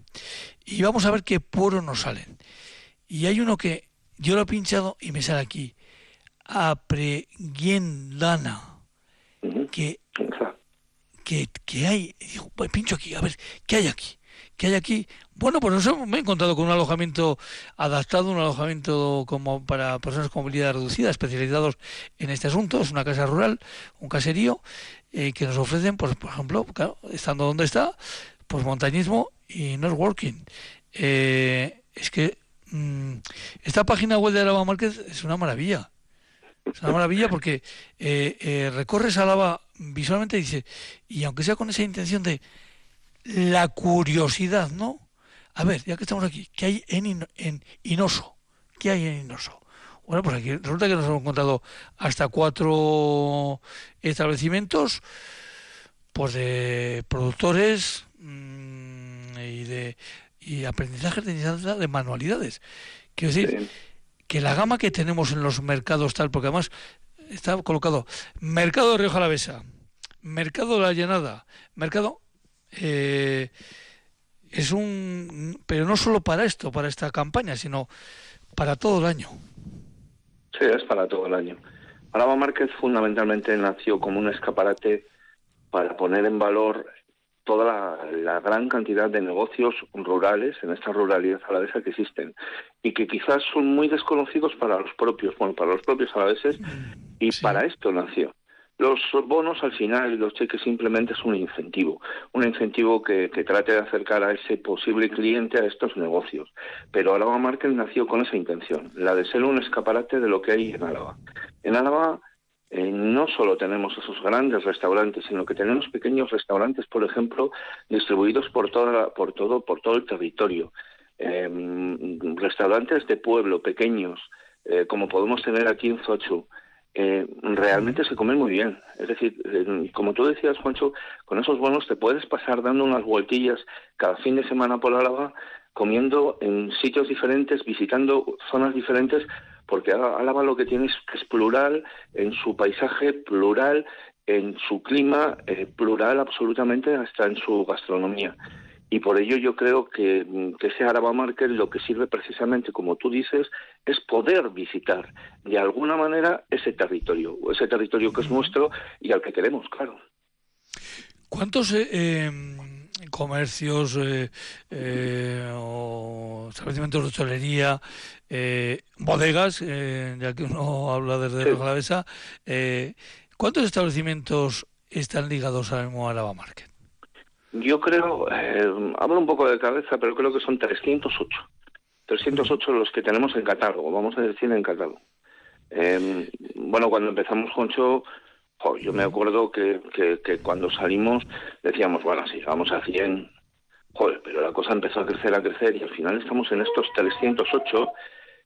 Y vamos a ver qué puros nos salen. Y hay uno que yo lo he pinchado y me sale aquí apreguendana que, que, que hay, digo, pues pincho aquí, a ver, ¿qué hay aquí? ¿Qué hay aquí? Bueno, pues me he encontrado con un alojamiento adaptado, un alojamiento como para personas con movilidad reducida, especializados en este asunto. Es una casa rural, un caserío, eh, que nos ofrecen, pues, por ejemplo, claro, estando donde está, pues montañismo y networking. Eh, es que mm, esta página web de Araba Márquez es una maravilla. Es una maravilla porque eh, eh, recorres Álava visualmente y dice, y aunque sea con esa intención de la curiosidad, ¿no? A ver, ya que estamos aquí, ¿qué hay en, en Inoso? ¿Qué hay en Inoso? Bueno, pues aquí resulta que nos hemos encontrado hasta cuatro establecimientos pues de productores mm, y de y aprendizaje de, de manualidades. Quiero decir, que la gama que tenemos en los mercados tal, porque además está colocado mercado de Río Jalavesa, mercado de la Llanada, mercado eh, es un, pero no solo para esto, para esta campaña, sino para todo el año. Sí, es para todo el año. Alaba Márquez fundamentalmente nació como un escaparate para poner en valor toda la, gran cantidad de negocios rurales en esta ruralidad alavesa que existen y que quizás son muy desconocidos para los propios, bueno, para los propios alaveses y para esto nació. Los bonos al final y los cheques simplemente es un incentivo, un incentivo que, trate de acercar a ese posible cliente a estos negocios. Pero Álava Márquez nació con esa intención, la de ser un escaparate de lo que hay en Álava. En Álava eh, no solo tenemos esos grandes restaurantes, sino que tenemos pequeños restaurantes, por ejemplo, distribuidos por toda por todo, por todo el territorio. Em, restaurantes de pueblo pequeños, eh, como podemos tener aquí en Zochu, eh, realmente se comen muy bien. Es decir, como tú decías, Juancho, con esos bonos te puedes pasar dando unas vueltillas cada fin de semana por Álava, comiendo en sitios diferentes, visitando zonas diferentes, porque Álava lo que tiene es que es plural en su paisaje, plural en su clima, eh, plural absolutamente hasta en su gastronomía. Y por ello yo creo que, mm, que ese Araba Market lo que sirve precisamente, como tú dices, es poder visitar de alguna manera ese territorio, ese territorio que es nuestro y al que queremos, claro. ¿Cuántos eh, em, comercios eh, eh, o establecimientos de hostelería, bodegas, ya que uno habla desde la cabeza, ¿cuántos establecimientos están ligados al mismo Araba Market? Yo creo, hablo un poco de cabeza, pero creo que son 308. 308 los que tenemos en catálogo, vamos a decir en catálogo. Em, bueno, cuando empezamos con Show yo me acuerdo que, que, cuando salimos decíamos, bueno, sí, vamos a 100, joder, pero la cosa empezó a crecer, a crecer y al final estamos en estos 308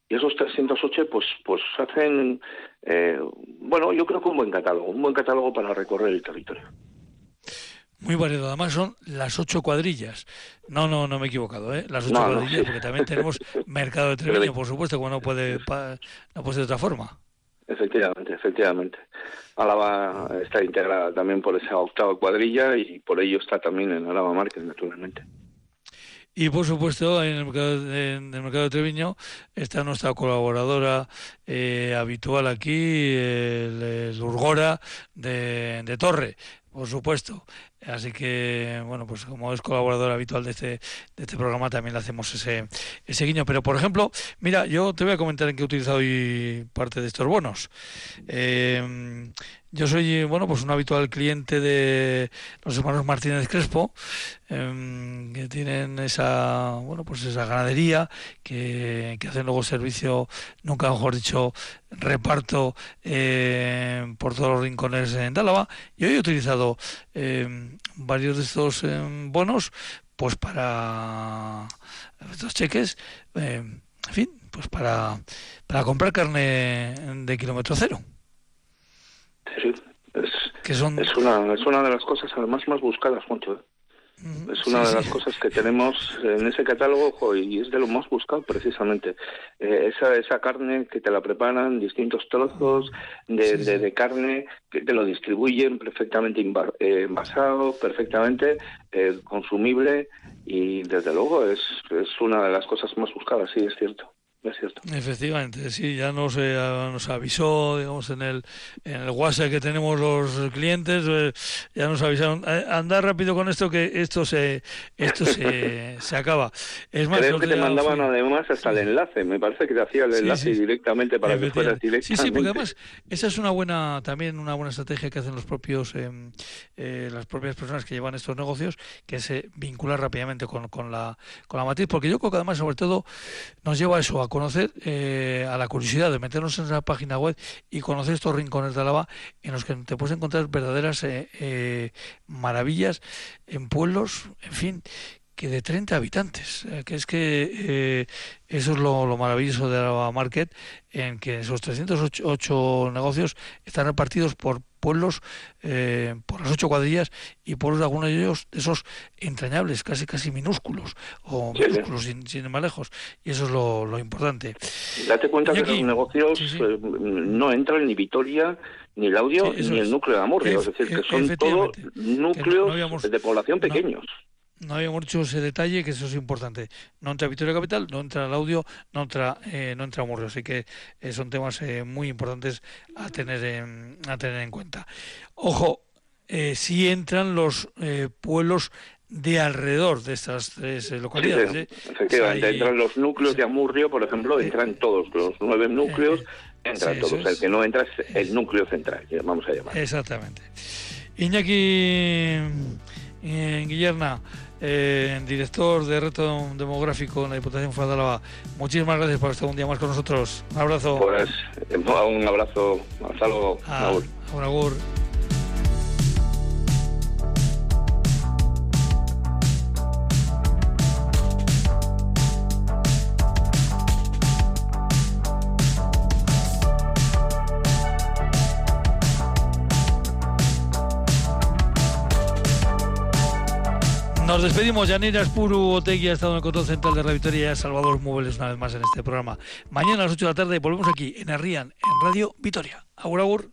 y esos 308 pues pues hacen, eh, bueno, yo creo que un buen catálogo, un buen catálogo para recorrer el territorio. Muy variado, además son las ocho cuadrillas. No, no, no me he equivocado, ¿eh? Las ocho cuadrillas, porque también tenemos Mercado de Treviño, por supuesto, como no puede, no puede ser de otra forma. Efectivamente, efectivamente. Álava está integrada también por esa octava cuadrilla y por ello está también en Álava Márquez, naturalmente. Y por supuesto, en el mercado, en el mercado de Treviño está nuestra colaboradora eh, habitual aquí, el, Urgora de, de Torre, por supuesto. Así que, bueno, pues como es colaborador habitual de este, de este programa, también le hacemos ese, ese guiño. Pero, por ejemplo, mira, yo te voy a comentar en qué he utilizado hoy parte de estos bonos. Eh, yo soy, bueno, pues un habitual cliente de los hermanos Martínez Crespo, em, que tienen esa, bueno, pues esa ganadería, que, que hacen luego servicio, nunca mejor dicho, reparto eh, por todos los rincones en Dálava. Y hoy he utilizado em, varios de estos em, bonos, pues para estos cheques, en fin, pues para, para comprar carne de kilómetro cero. Sí, es, es, una, es una de las cosas además más buscadas, mucho. ¿Eh? Es una de las cosas que tenemos en ese catálogo y es de lo más buscado precisamente. Eh, esa, esa carne que te la preparan, distintos trozos de, de, carne que te lo distribuyen perfectamente eh, envasado, perfectamente consumible y desde luego es, es una de las cosas más buscadas, sí, es cierto. Es cierto. Efectivamente, sí, ya nos, eh, nos avisó, digamos, en el, en el WhatsApp que tenemos los clientes, eh, ya nos avisaron, eh, andar rápido con esto que esto se esto se, se acaba. Es más, Creo que te mandaban además hasta el enlace, me parece que te hacía el enlace directamente para que fueras directamente. Sí, sí, porque además esa es una buena, también una buena estrategia que hacen los propios, em, las propias personas que llevan estos negocios, que se vincular rápidamente con, con, la, con la matriz, porque yo creo que además, sobre todo, nos lleva a eso, a conocer, eh, a la curiosidad de meternos en esa página web y conocer estos rincones de Álava en los que te puedes encontrar verdaderas eh, eh, maravillas en pueblos, en fin, que de 30 habitantes, que es que eso es lo, maravilloso de Álava Market, en que esos 308 negocios están repartidos por pueblos eh, por las ocho cuadrillas y pueblos de algunos de ellos esos entrañables, casi casi minúsculos o minúsculos sin, sin, más lejos. Y eso es lo, importante. Date cuenta que los negocios eh, no entran ni Vitoria, ni el audio, ni el núcleo de Amor. Es decir, que son todos núcleos de población pequeños no habíamos dicho ese detalle, que eso es importante. No entra Victoria Capital, no entra el audio, no entra, eh, no entra Murrio. Así que eh, son temas eh, muy importantes a tener, en, a tener en cuenta. Ojo, eh, si entran los pueblos de alrededor de estas tres localidades. efectivamente, entran los núcleos de Amurrio, por ejemplo, entran todos los nueve núcleos, entran todos. El que no entra es el núcleo central, vamos a llamar. Exactamente. Iñaki Guillerna, eh, director de Reto Demográfico en la Diputación Federal de Álava. Muchísimas gracias por estar un día más con nosotros. Un abrazo. Pues un abrazo. Hasta luego. Ah, agur. Nos despedimos. Yanira Espuru Otegui ha estado en el control central de Radio Vitoria y Salvador Móviles una vez más en este programa. Mañana a las 8 de la tarde volvemos aquí en Arrian, en Radio Vitoria. Agur, agur.